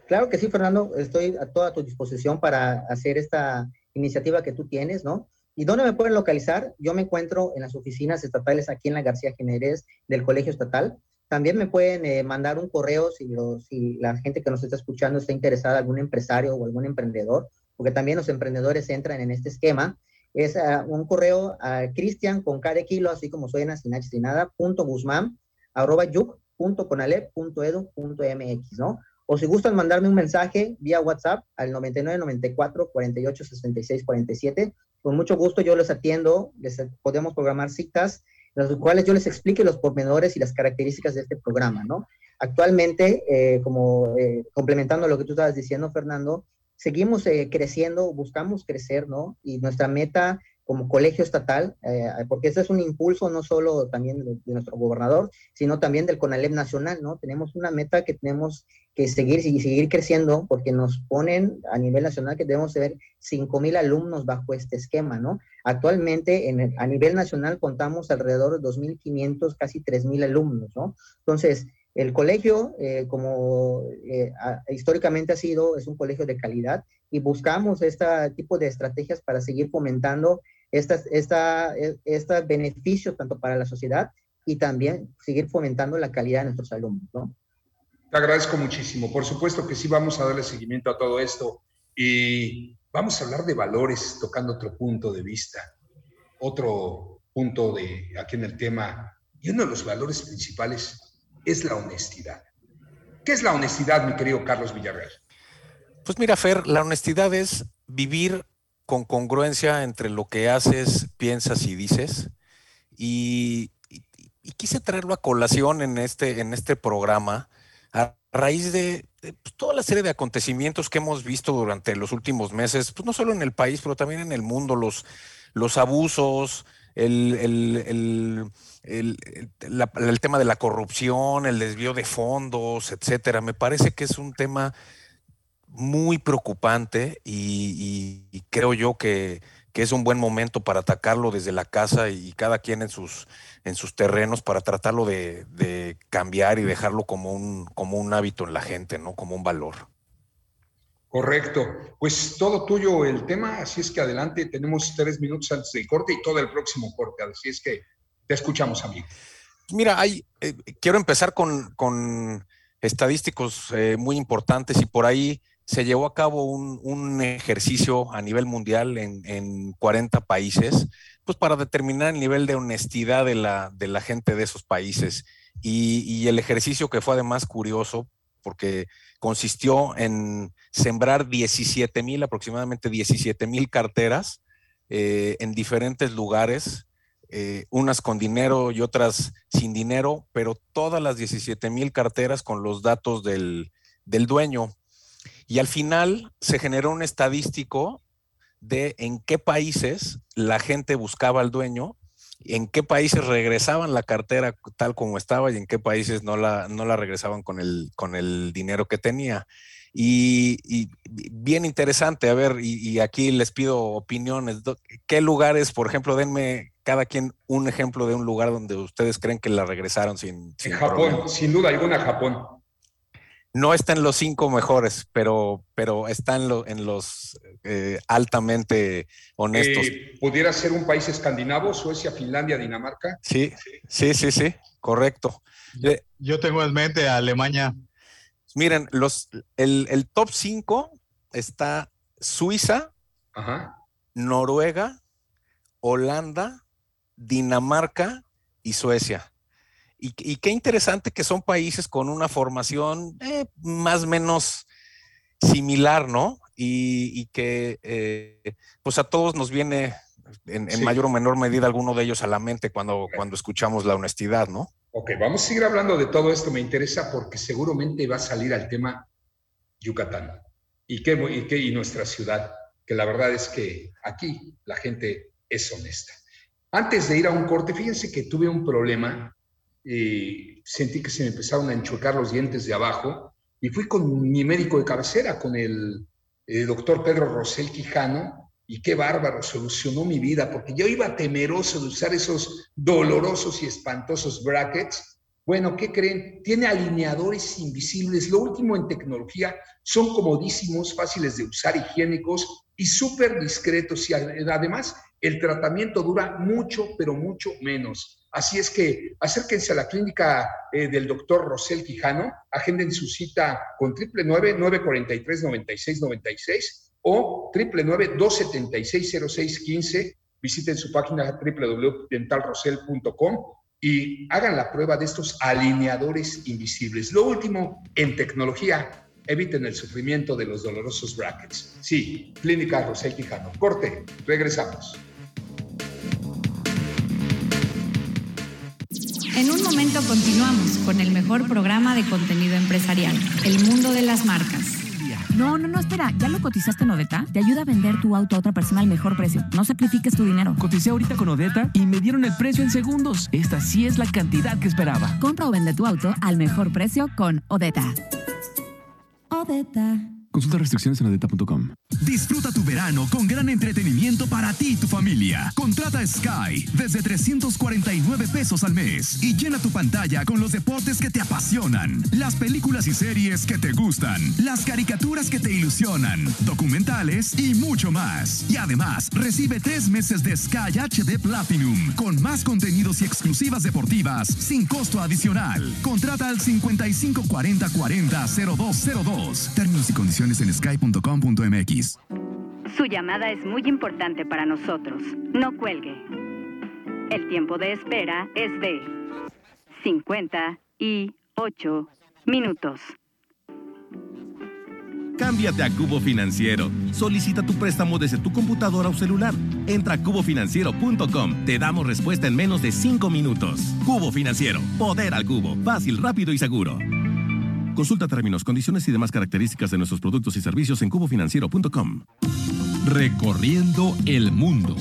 Claro que sí, Fernando. Estoy a toda tu disposición para hacer esta iniciativa que tú tienes, ¿no? ¿Y dónde me pueden localizar? Yo me encuentro en las oficinas estatales aquí en la García Jiménez del Colegio Estatal. También me pueden eh, mandar un correo si, si la gente que nos está escuchando está interesada, algún empresario o algún emprendedor, porque también los emprendedores entran en este esquema es uh, un correo a cristian con cada kilo, así como suena, sin h, sin nada, punto guzmán, arroba yuk, punto punto edu, punto mx, ¿no? O si gustan mandarme un mensaje vía WhatsApp al 9994 48 66 47, con mucho gusto yo les atiendo, les podemos programar citas, en las cuales yo les explique los pormenores y las características de este programa, ¿no? Actualmente, eh, como eh, complementando lo que tú estabas diciendo, Fernando, seguimos eh, creciendo, buscamos crecer, ¿no? Y nuestra meta como colegio estatal, eh, porque ese es un impulso no solo también de, nuestro gobernador, sino también del CONALEP nacional, ¿no? Tenemos una meta que tenemos que seguir y seguir creciendo porque nos ponen a nivel nacional que debemos ver 5 mil alumnos bajo este esquema, ¿no? Actualmente en a nivel nacional contamos alrededor de 2.500, casi 3.000 alumnos, ¿no? Entonces, el colegio, eh, como eh, históricamente ha sido, es un colegio de calidad y buscamos este tipo de estrategias para seguir fomentando este esta, esta beneficio tanto para la sociedad y también seguir fomentando la calidad de nuestros alumnos. ¿no? Te agradezco muchísimo. Por supuesto que sí vamos a darle seguimiento a todo esto y vamos a hablar de valores tocando otro punto de vista, otro punto de aquí en el tema. Y uno de los valores principales es la honestidad. ¿Qué es la honestidad, mi querido Carlos Villarreal? Pues mira, Fer, la honestidad es vivir con congruencia entre lo que haces, piensas y dices. Y, quise traerlo a colación en este, en este programa raíz de, pues, toda la serie de acontecimientos que hemos visto durante los últimos meses, pues no solo en el país, pero también en el mundo, los, los abusos, el, el, tema de la corrupción, el desvío de fondos, etcétera. Me parece que es un tema muy preocupante y, creo yo que, es un buen momento para atacarlo desde la casa y cada quien en sus, en sus terrenos para tratarlo de, de cambiar y dejarlo como un, como un hábito en la gente, ¿no? Como un valor. Correcto. Pues todo tuyo el tema, así es que adelante, tenemos tres minutos antes del corte y todo el próximo corte, así es que te escuchamos, amigo. Mira, hay, eh, quiero empezar con, estadísticos eh, muy importantes y por ahí se llevó a cabo un, ejercicio a nivel mundial en, 40 países, pues para determinar el nivel de honestidad de la, de la gente de esos países. Y, y el ejercicio que fue además curioso, porque consistió en sembrar 17 mil, aproximadamente 17 mil carteras eh, en diferentes lugares eh, unas con dinero y otras sin dinero, pero todas las 17 mil carteras con los datos del, del dueño. Y al final se generó un estadístico de en qué países la gente buscaba al dueño, en qué países regresaban la cartera tal como estaba y en qué países no la, no la regresaban con el, con el dinero que tenía. Y, bien interesante, a ver, y, aquí les pido opiniones. ¿Qué lugares, por ejemplo, denme cada quien un ejemplo de un lugar donde ustedes creen que la regresaron sin... en Japón, sin duda alguna Japón. No está en los cinco mejores, pero, pero está en, en los eh, altamente honestos. Eh, ¿Pudiera ser un país escandinavo, Suecia, Finlandia, Dinamarca? Sí, sí, sí, sí, correcto. Yo tengo en mente a Alemania. Miren, los, el, top 5 está Suiza, Noruega, Holanda, Dinamarca y Suecia. Y, qué interesante que son países con una formación eh, más o menos similar, ¿no? Y, que eh, pues a todos nos viene en, mayor o menor medida alguno de ellos a la mente cuando, cuando escuchamos la honestidad, ¿no? Ok, vamos a seguir hablando de todo esto, me interesa porque seguramente va a salir al tema Yucatán y, qué, y, y nuestra ciudad, que la verdad es que aquí la gente es honesta. Antes de ir a un corte, fíjense que tuve un problema, y sentí que se me empezaron a enchuecar los dientes de abajo y fui con mi médico de cabecera, con el, el doctor Pedro Rosel Quijano, y qué bárbaro, solucionó mi vida, porque yo iba temeroso de usar esos dolorosos y espantosos brackets. Bueno, ¿qué creen? Tiene alineadores invisibles. Lo último en tecnología son comodísimos, fáciles de usar, higiénicos y súper discretos. Y además, el tratamiento dura mucho, pero mucho menos. Así es que acérquense a la clínica eh, del doctor Rosel Quijano, agenden su cita con triple nueve nueve cuarenta y tres noventa y seis noventa y seis o 999-276-0615. Visiten su página www.dentalrosel.com y hagan la prueba de estos alineadores invisibles. Lo último en tecnología, eviten el sufrimiento de los dolorosos brackets. Sí, Clínica Rosel Quijano. Corte, regresamos. En un momento continuamos con el mejor programa de contenido empresarial, El Mundo de las Marcas. No, no, no, espera. ¿Ya lo cotizaste en Odeta? Te ayuda a vender tu auto a otra persona al mejor precio. No sacrifiques tu dinero. Coticé ahorita con Odeta y me dieron el precio en segundos. Esta sí es la cantidad que esperaba. Compra o vende tu auto al mejor precio con Odeta. Odeta. Consulta restricciones en adeta.com. Disfruta tu verano con gran entretenimiento para ti y tu familia. Contrata Sky desde 349 pesos al mes y llena tu pantalla con los deportes que te apasionan, las películas y series que te gustan, las caricaturas que te ilusionan, documentales y mucho más. Y además, recibe tres meses de Sky HD Platinum con más contenidos y exclusivas deportivas sin costo adicional. Contrata al 5540 40 0202. Términos y condiciones en sky.com.mx. Su llamada es muy importante para nosotros. No cuelgue. El tiempo de espera es de 58 minutos. Cámbiate a Cubo Financiero. Solicita tu préstamo desde tu computadora o celular. Entra a cubofinanciero.com. Te damos respuesta en menos de 5 minutos. Cubo Financiero. Poder al cubo. Fácil, rápido y seguro. Consulta términos, condiciones y demás características de nuestros productos y servicios en cubofinanciero.com. Recorriendo el mundo.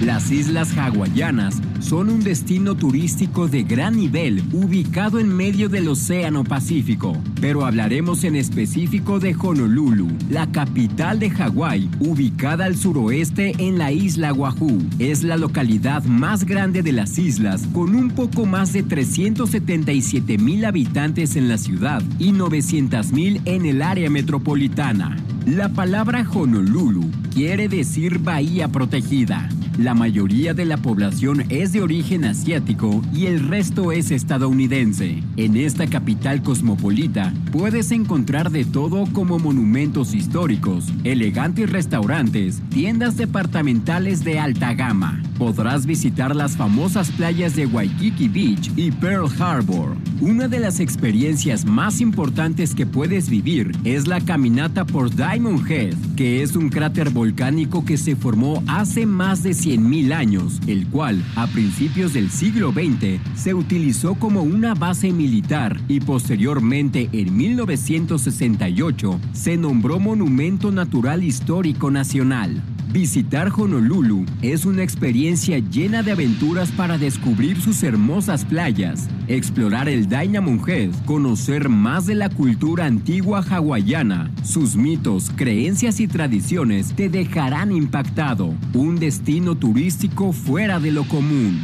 Las Islas Hawaianas son un destino turístico de gran nivel ubicado en medio del Océano Pacífico, pero hablaremos en específico de Honolulu, la capital de Hawái, ubicada al suroeste en la isla Oahu. Es la localidad más grande de las islas, con un poco más de 377 mil habitantes en la ciudad y 900 mil en el área metropolitana. La palabra Honolulu quiere decir bahía protegida. La mayoría de la población es de origen asiático y el resto es estadounidense. En esta capital cosmopolita puedes encontrar de todo como monumentos históricos, elegantes restaurantes, tiendas departamentales de alta gama. Podrás visitar las famosas playas de Waikiki Beach y Pearl Harbor. Una de las experiencias más importantes que puedes vivir es la caminata por Diamond Head que es un cráter volcánico que se formó hace más de 100.000 años, el cual, a principios del siglo XX, se utilizó como una base militar y posteriormente en 1968 se nombró Monumento Natural Histórico Nacional. Visitar Honolulu es una experiencia llena de aventuras para descubrir sus hermosas playas, explorar el Diamond Head, conocer más de la cultura antigua hawaiana, sus mitos, creencias y tradiciones te dejarán impactado. Un destino turístico fuera de lo común.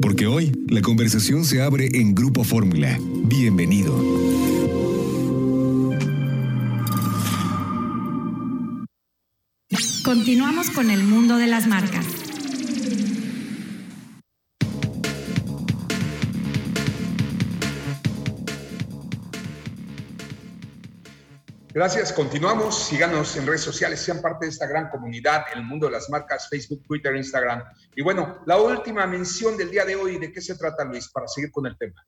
Porque hoy la conversación se abre en Grupo Fórmula. Bienvenido. Continuamos con el mundo de las marcas. Gracias, continuamos. Síganos en redes sociales, sean parte de esta gran comunidad, el mundo de las marcas, Facebook, Twitter, Instagram. Y bueno, la última mención del día de hoy, ¿de qué se trata, Luis, para seguir con el tema?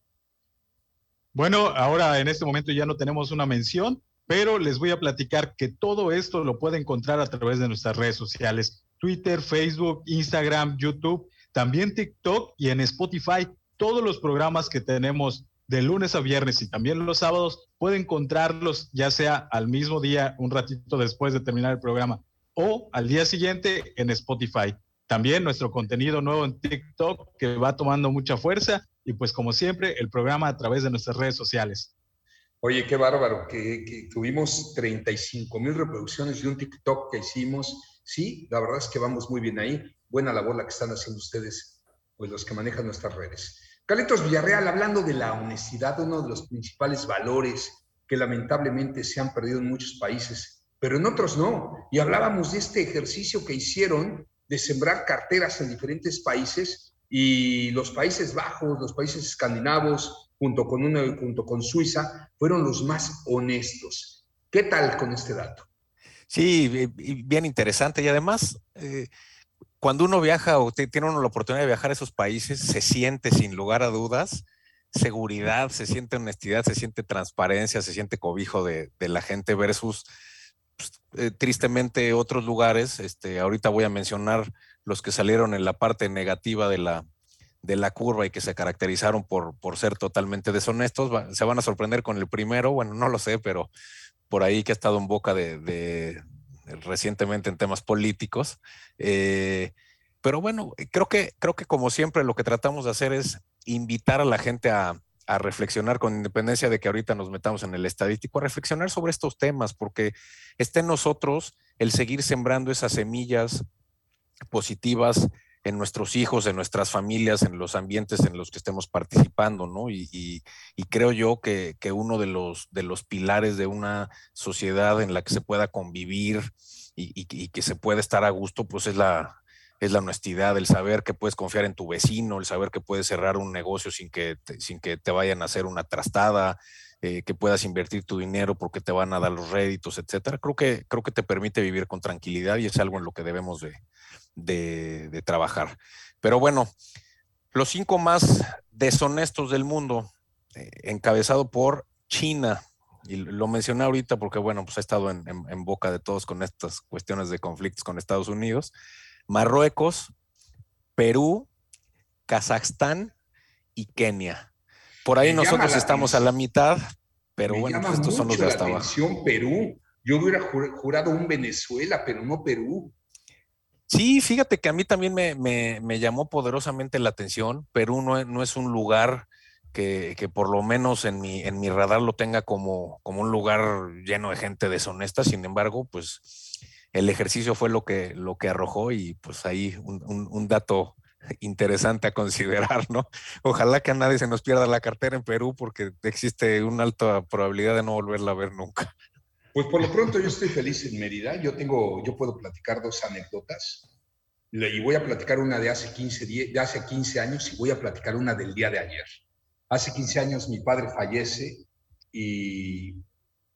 Bueno, ahora en este momento ya no tenemos una mención, pero les voy a platicar que todo esto lo puede encontrar a través de nuestras redes sociales, Twitter, Facebook, Instagram, YouTube, también TikTok y en Spotify. Todos los programas que tenemos de lunes a viernes y también los sábados, puede encontrarlos ya sea al mismo día, un ratito después de terminar el programa, o al día siguiente en Spotify. También nuestro contenido nuevo en TikTok que va tomando mucha fuerza y pues como siempre el programa a través de nuestras redes sociales. Oye, qué bárbaro, que, tuvimos 35 mil reproducciones de un TikTok que hicimos. Sí, la verdad es que vamos muy bien ahí. Buena labor la que están haciendo ustedes, pues los que manejan nuestras redes. Carlitos Villarreal, hablando de la honestidad, uno de los principales valores que lamentablemente se han perdido en muchos países, pero en otros no. Y hablábamos de este ejercicio que hicieron de sembrar carteras en diferentes países y los Países Bajos, los países escandinavos, junto con, una, junto con Suiza, fueron los más honestos. ¿Qué tal con este dato? Sí, bien interesante y además... Eh, cuando uno viaja o tiene uno la oportunidad de viajar a esos países, se siente sin lugar a dudas seguridad, se siente honestidad, se siente transparencia, se siente cobijo de, la gente versus pues, eh, tristemente otros lugares. Este, ahorita voy a mencionar los que salieron en la parte negativa de la, de la curva y que se caracterizaron por, por ser totalmente deshonestos. se van a sorprender con el primero, bueno, no lo sé, pero por ahí que ha estado en boca de, recientemente en temas políticos. Eh, pero bueno, creo que, creo que como siempre lo que tratamos de hacer es invitar a la gente a, reflexionar con independencia de que ahorita nos metamos en el estadístico, a reflexionar sobre estos temas, porque está en nosotros el seguir sembrando esas semillas positivas en nuestros hijos, en nuestras familias, en los ambientes en los que estemos participando, ¿no? Y, creo yo que, uno de los, de los pilares de una sociedad en la que se pueda convivir y, que se pueda estar a gusto, pues es la, es la honestidad, el saber que puedes confiar en tu vecino, el saber que puedes cerrar un negocio sin que sin que te vayan a hacer una trastada, eh, que puedas invertir tu dinero porque te van a dar los réditos, etcétera. Creo que, creo que te permite vivir con tranquilidad y es algo en lo que debemos de, trabajar. Pero bueno, los cinco más deshonestos del mundo, eh, encabezado por China. Y lo mencioné ahorita porque, bueno, pues ha estado en, boca de todos con estas cuestiones de conflictos con Estados Unidos. Marruecos, Perú, Kazajstán y Kenia. Por ahí nosotros estamos a la mitad, pero bueno, pues estos son los de hasta abajo. Perú. Yo hubiera jurado un Venezuela, pero no Perú. Sí, fíjate que a mí también me, llamó poderosamente la atención. Perú no, no es un lugar que, por lo menos en mi, en mi radar lo tenga como, como un lugar lleno de gente deshonesta. Sin embargo, pues el ejercicio fue lo que, lo que arrojó y pues ahí un, dato interesante a considerar, ¿no? Ojalá que a nadie se nos pierda la cartera en Perú porque existe una alta probabilidad de no volverla a ver nunca. Pues por lo pronto yo estoy feliz en Mérida. Yo tengo, yo puedo platicar dos anécdotas. Y voy a platicar una de hace 15, de hace 15 años y voy a platicar una del día de ayer. Hace 15 años mi padre fallece y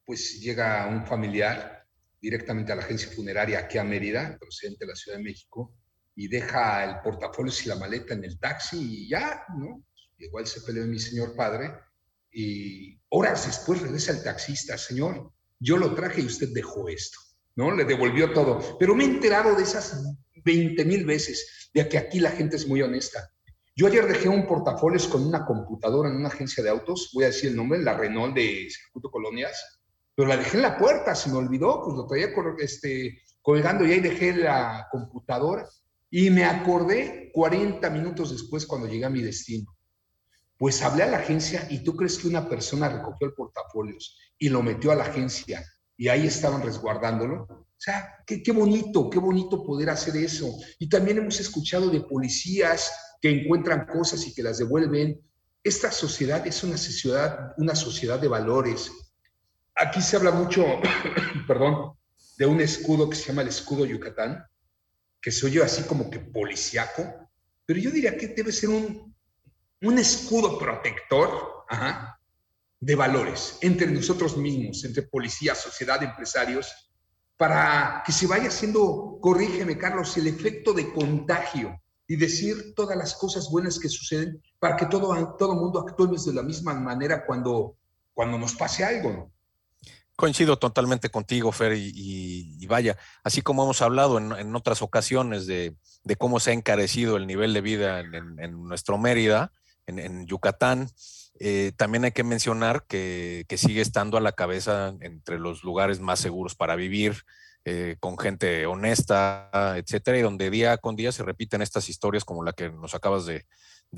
pues llega un familiar directamente a la agencia funeraria aquí a Mérida, procedente de la Ciudad de México, y deja el portafolio y la maleta en el taxi y ya, ¿no? Igual se peleó mi señor padre y horas después regresa el taxista, señor, yo lo traje y usted dejó esto, ¿no? Le devolvió todo. Pero me he enterado de esas 20 mil veces, de que aquí la gente es muy honesta. Yo ayer dejé un portafolios con una computadora en una agencia de autos, voy a decir el nombre, la Renault de Circuito Colonias, pero la dejé en la puerta, se me olvidó, pues lo traía este, colgando y ahí dejé la computadora y me acordé 40 minutos después cuando llegué a mi destino. Pues hablé a la agencia y tú crees que una persona recogió el portafolios y lo metió a la agencia y ahí estaban resguardándolo. O sea, qué, bonito, qué bonito poder hacer eso. Y también hemos escuchado de policías que encuentran cosas y que las devuelven. Esta sociedad es una sociedad, una sociedad de valores. Aquí se habla mucho, perdón, de un escudo que se llama el escudo Yucatán, que se oye así como que policiaco, pero yo diría que debe ser un, un escudo protector de valores entre nosotros mismos, entre policía, sociedad, empresarios, para que se vaya haciendo, corrígeme Carlos, el efecto de contagio y decir todas las cosas buenas que suceden para que todo, todo mundo actuemos de la misma manera cuando, cuando nos pase algo. Coincido totalmente contigo, Fer, y, vaya, así como hemos hablado en, otras ocasiones de, cómo se ha encarecido el nivel de vida en, nuestro Mérida, en, Yucatán, eh, también hay que mencionar que, sigue estando a la cabeza entre los lugares más seguros para vivir, eh, con gente honesta, etcétera, y donde día con día se repiten estas historias como la que nos acabas de,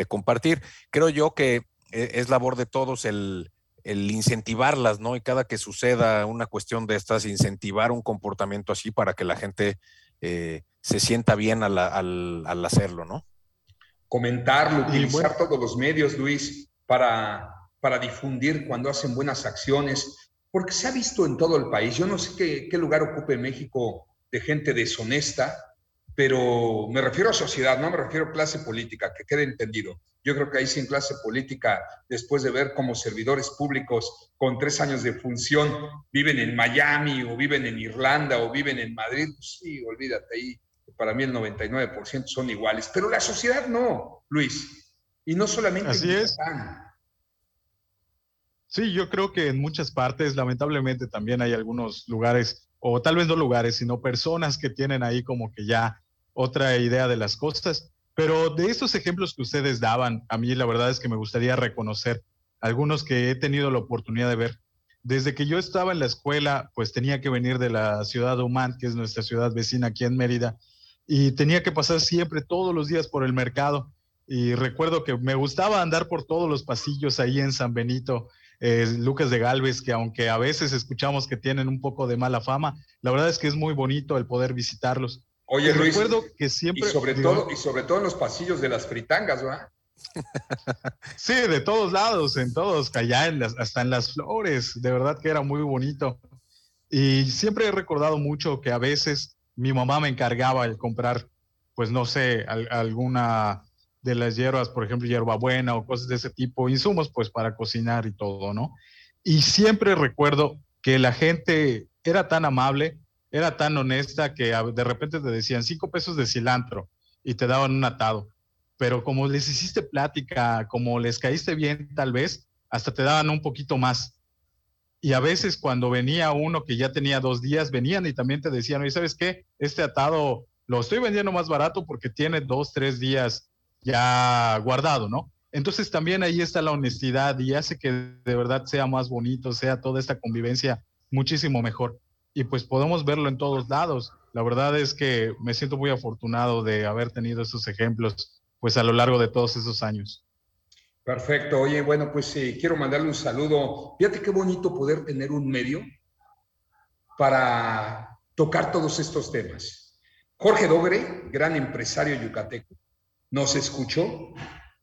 compartir. Creo yo que eh, es labor de todos el el incentivarlas, ¿no? Y cada que suceda una cuestión de estas, incentivar un comportamiento así para que la gente eh, se sienta bien al, al, hacerlo, ¿no? Comentarlo, utilizar todos los medios, Luis, para, para difundir cuando hacen buenas acciones, porque se ha visto en todo el país. Yo no sé qué, qué lugar ocupe México de gente deshonesta, pero me refiero a sociedad, no me refiero a clase política, que quede entendido. Yo creo que ahí sin clase política, después de ver cómo servidores públicos con tres años de función viven en Miami o viven en Irlanda o viven en Madrid, pues sí, olvídate ahí, para mí el 99% son iguales, pero la sociedad no, Luis. Y no solamente Así es. Sí, yo creo que en muchas partes, lamentablemente, también hay algunos lugares, o tal vez no lugares, sino personas que tienen ahí como que ya otra idea de las cosas. Pero de estos ejemplos que ustedes daban, a mí la verdad es que me gustaría reconocer algunos que he tenido la oportunidad de ver. Desde que yo estaba en la escuela, pues tenía que venir de la ciudad de Humán, que es nuestra ciudad vecina aquí en Mérida, y tenía que pasar siempre todos los días por el mercado. Y recuerdo que me gustaba andar por todos los pasillos ahí en San Benito, eh, Lucas de Galvez, que aunque a veces escuchamos que tienen un poco de mala fama, la verdad es que es muy bonito el poder visitarlos. Oye, Luis, recuerdo que siempre, y sobre todo y sobre todo en los pasillos de las fritangas, ¿verdad? sí, de todos lados, en todos, allá en las, hasta en las flores, de verdad que era muy bonito. Y siempre he recordado mucho que a veces mi mamá me encargaba el comprar, pues no sé, alguna de las hierbas, por ejemplo, hierbabuena o cosas de ese tipo, insumos pues para cocinar y todo, ¿no? Y siempre recuerdo que la gente era tan amable era tan honesta que de repente te decían cinco pesos de cilantro y te daban un atado. Pero como les hiciste plática, como les caíste bien tal vez, hasta te daban un poquito más. Y a veces cuando venía uno que ya tenía dos días, venían y también te decían, oye, ¿sabes qué? Este atado lo estoy vendiendo más barato porque tiene dos, tres días ya guardado, ¿no? Entonces también ahí está la honestidad y hace que de verdad sea más bonito, sea toda esta convivencia muchísimo mejor y pues podemos verlo en todos lados. La verdad es que me siento muy afortunado de haber tenido esos ejemplos pues a lo largo de todos esos años. Perfecto. Oye, bueno, pues quiero mandarle un saludo. Fíjate qué bonito poder tener un medio para tocar todos estos temas. Jorge Dogre, gran empresario yucateco, nos escuchó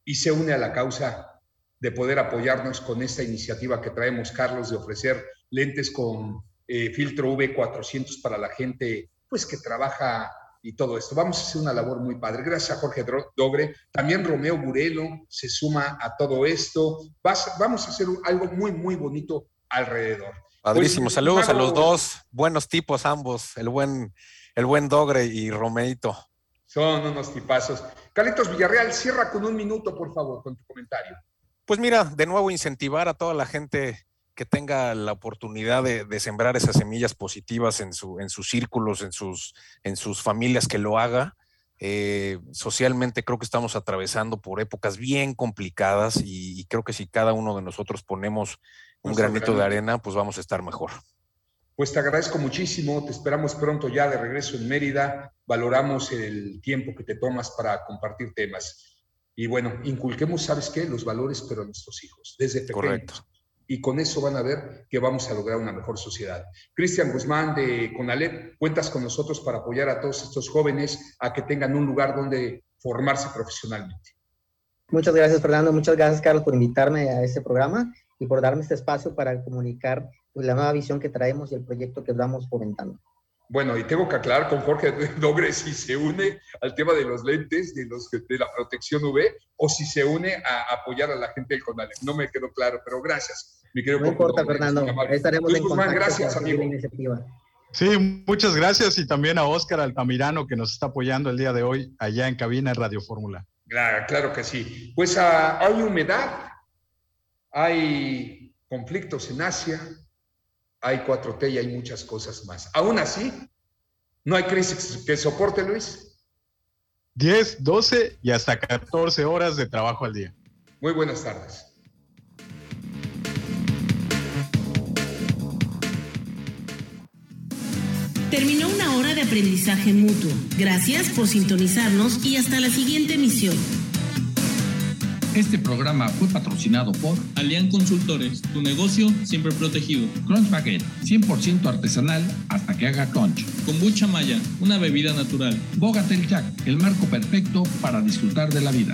y se une a la causa de poder apoyarnos con esta iniciativa que traemos, Carlos, de ofrecer lentes con eh, filtro V400 para la gente pues que trabaja y todo esto. Vamos a hacer una labor muy padre. Gracias a Jorge Dogre. También Romeo Burelo se suma a todo esto. vamos a hacer algo muy, muy bonito alrededor. Padrísimo. Pues, Saludos a los dos. Buenos tipos ambos. El buen, el buen Dogre y Romeito. Son unos tipazos. Carlitos Villarreal, cierra con un minuto, por favor, con tu comentario. Pues mira, de nuevo incentivar a toda la gente que tenga la oportunidad de, sembrar esas semillas positivas en, su, en sus círculos, en sus, en sus familias, que lo haga. Eh, socialmente creo que estamos atravesando por épocas bien complicadas y, creo que si cada uno de nosotros ponemos un granito de arena, pues vamos a estar mejor. Pues te agradezco muchísimo, te esperamos pronto ya de regreso en Mérida, valoramos el tiempo que te tomas para compartir temas. Y bueno, inculquemos, ¿sabes qué? Los valores, pero a nuestros hijos, desde pequeños. Correcto. Y con eso van a ver que vamos a lograr una mejor sociedad. Cristian Guzmán de Conalep, cuentas con nosotros para apoyar a todos estos jóvenes a que tengan un lugar donde formarse profesionalmente. Muchas gracias, Fernando. Muchas gracias, Carlos, por invitarme a este programa y por darme este espacio para comunicar pues, la nueva visión que traemos y el proyecto que estamos fomentando. Bueno, y tengo que aclarar con Jorge Dogre si se une al tema de los lentes, de, los, de la protección UV, o si se une a apoyar a la gente del CONALEP. No me quedó claro, pero gracias. Mi no importa, Fernando. Estaremos en contacto gracias, amigo. Sí, muchas gracias y también a Óscar Altamirano que nos está apoyando el día de hoy allá en cabina en Radio Fórmula. Claro, claro que sí. Pues ah, hay humedad, hay conflictos en Asia, hay 4T y hay muchas cosas más. Aún así, no hay crisis que soporte, Luis. 10, 12 y hasta 14 horas de trabajo al día. Muy buenas tardes. Terminó una hora de aprendizaje mutuo. Gracias por sintonizarnos y hasta la siguiente emisión. Este programa fue patrocinado por Alian Consultores, tu negocio siempre protegido. Crunch Baguette, 100% artesanal hasta que haga crunch. Kombucha Maya, una bebida natural. Bogatel Jack, el marco perfecto para disfrutar de la vida.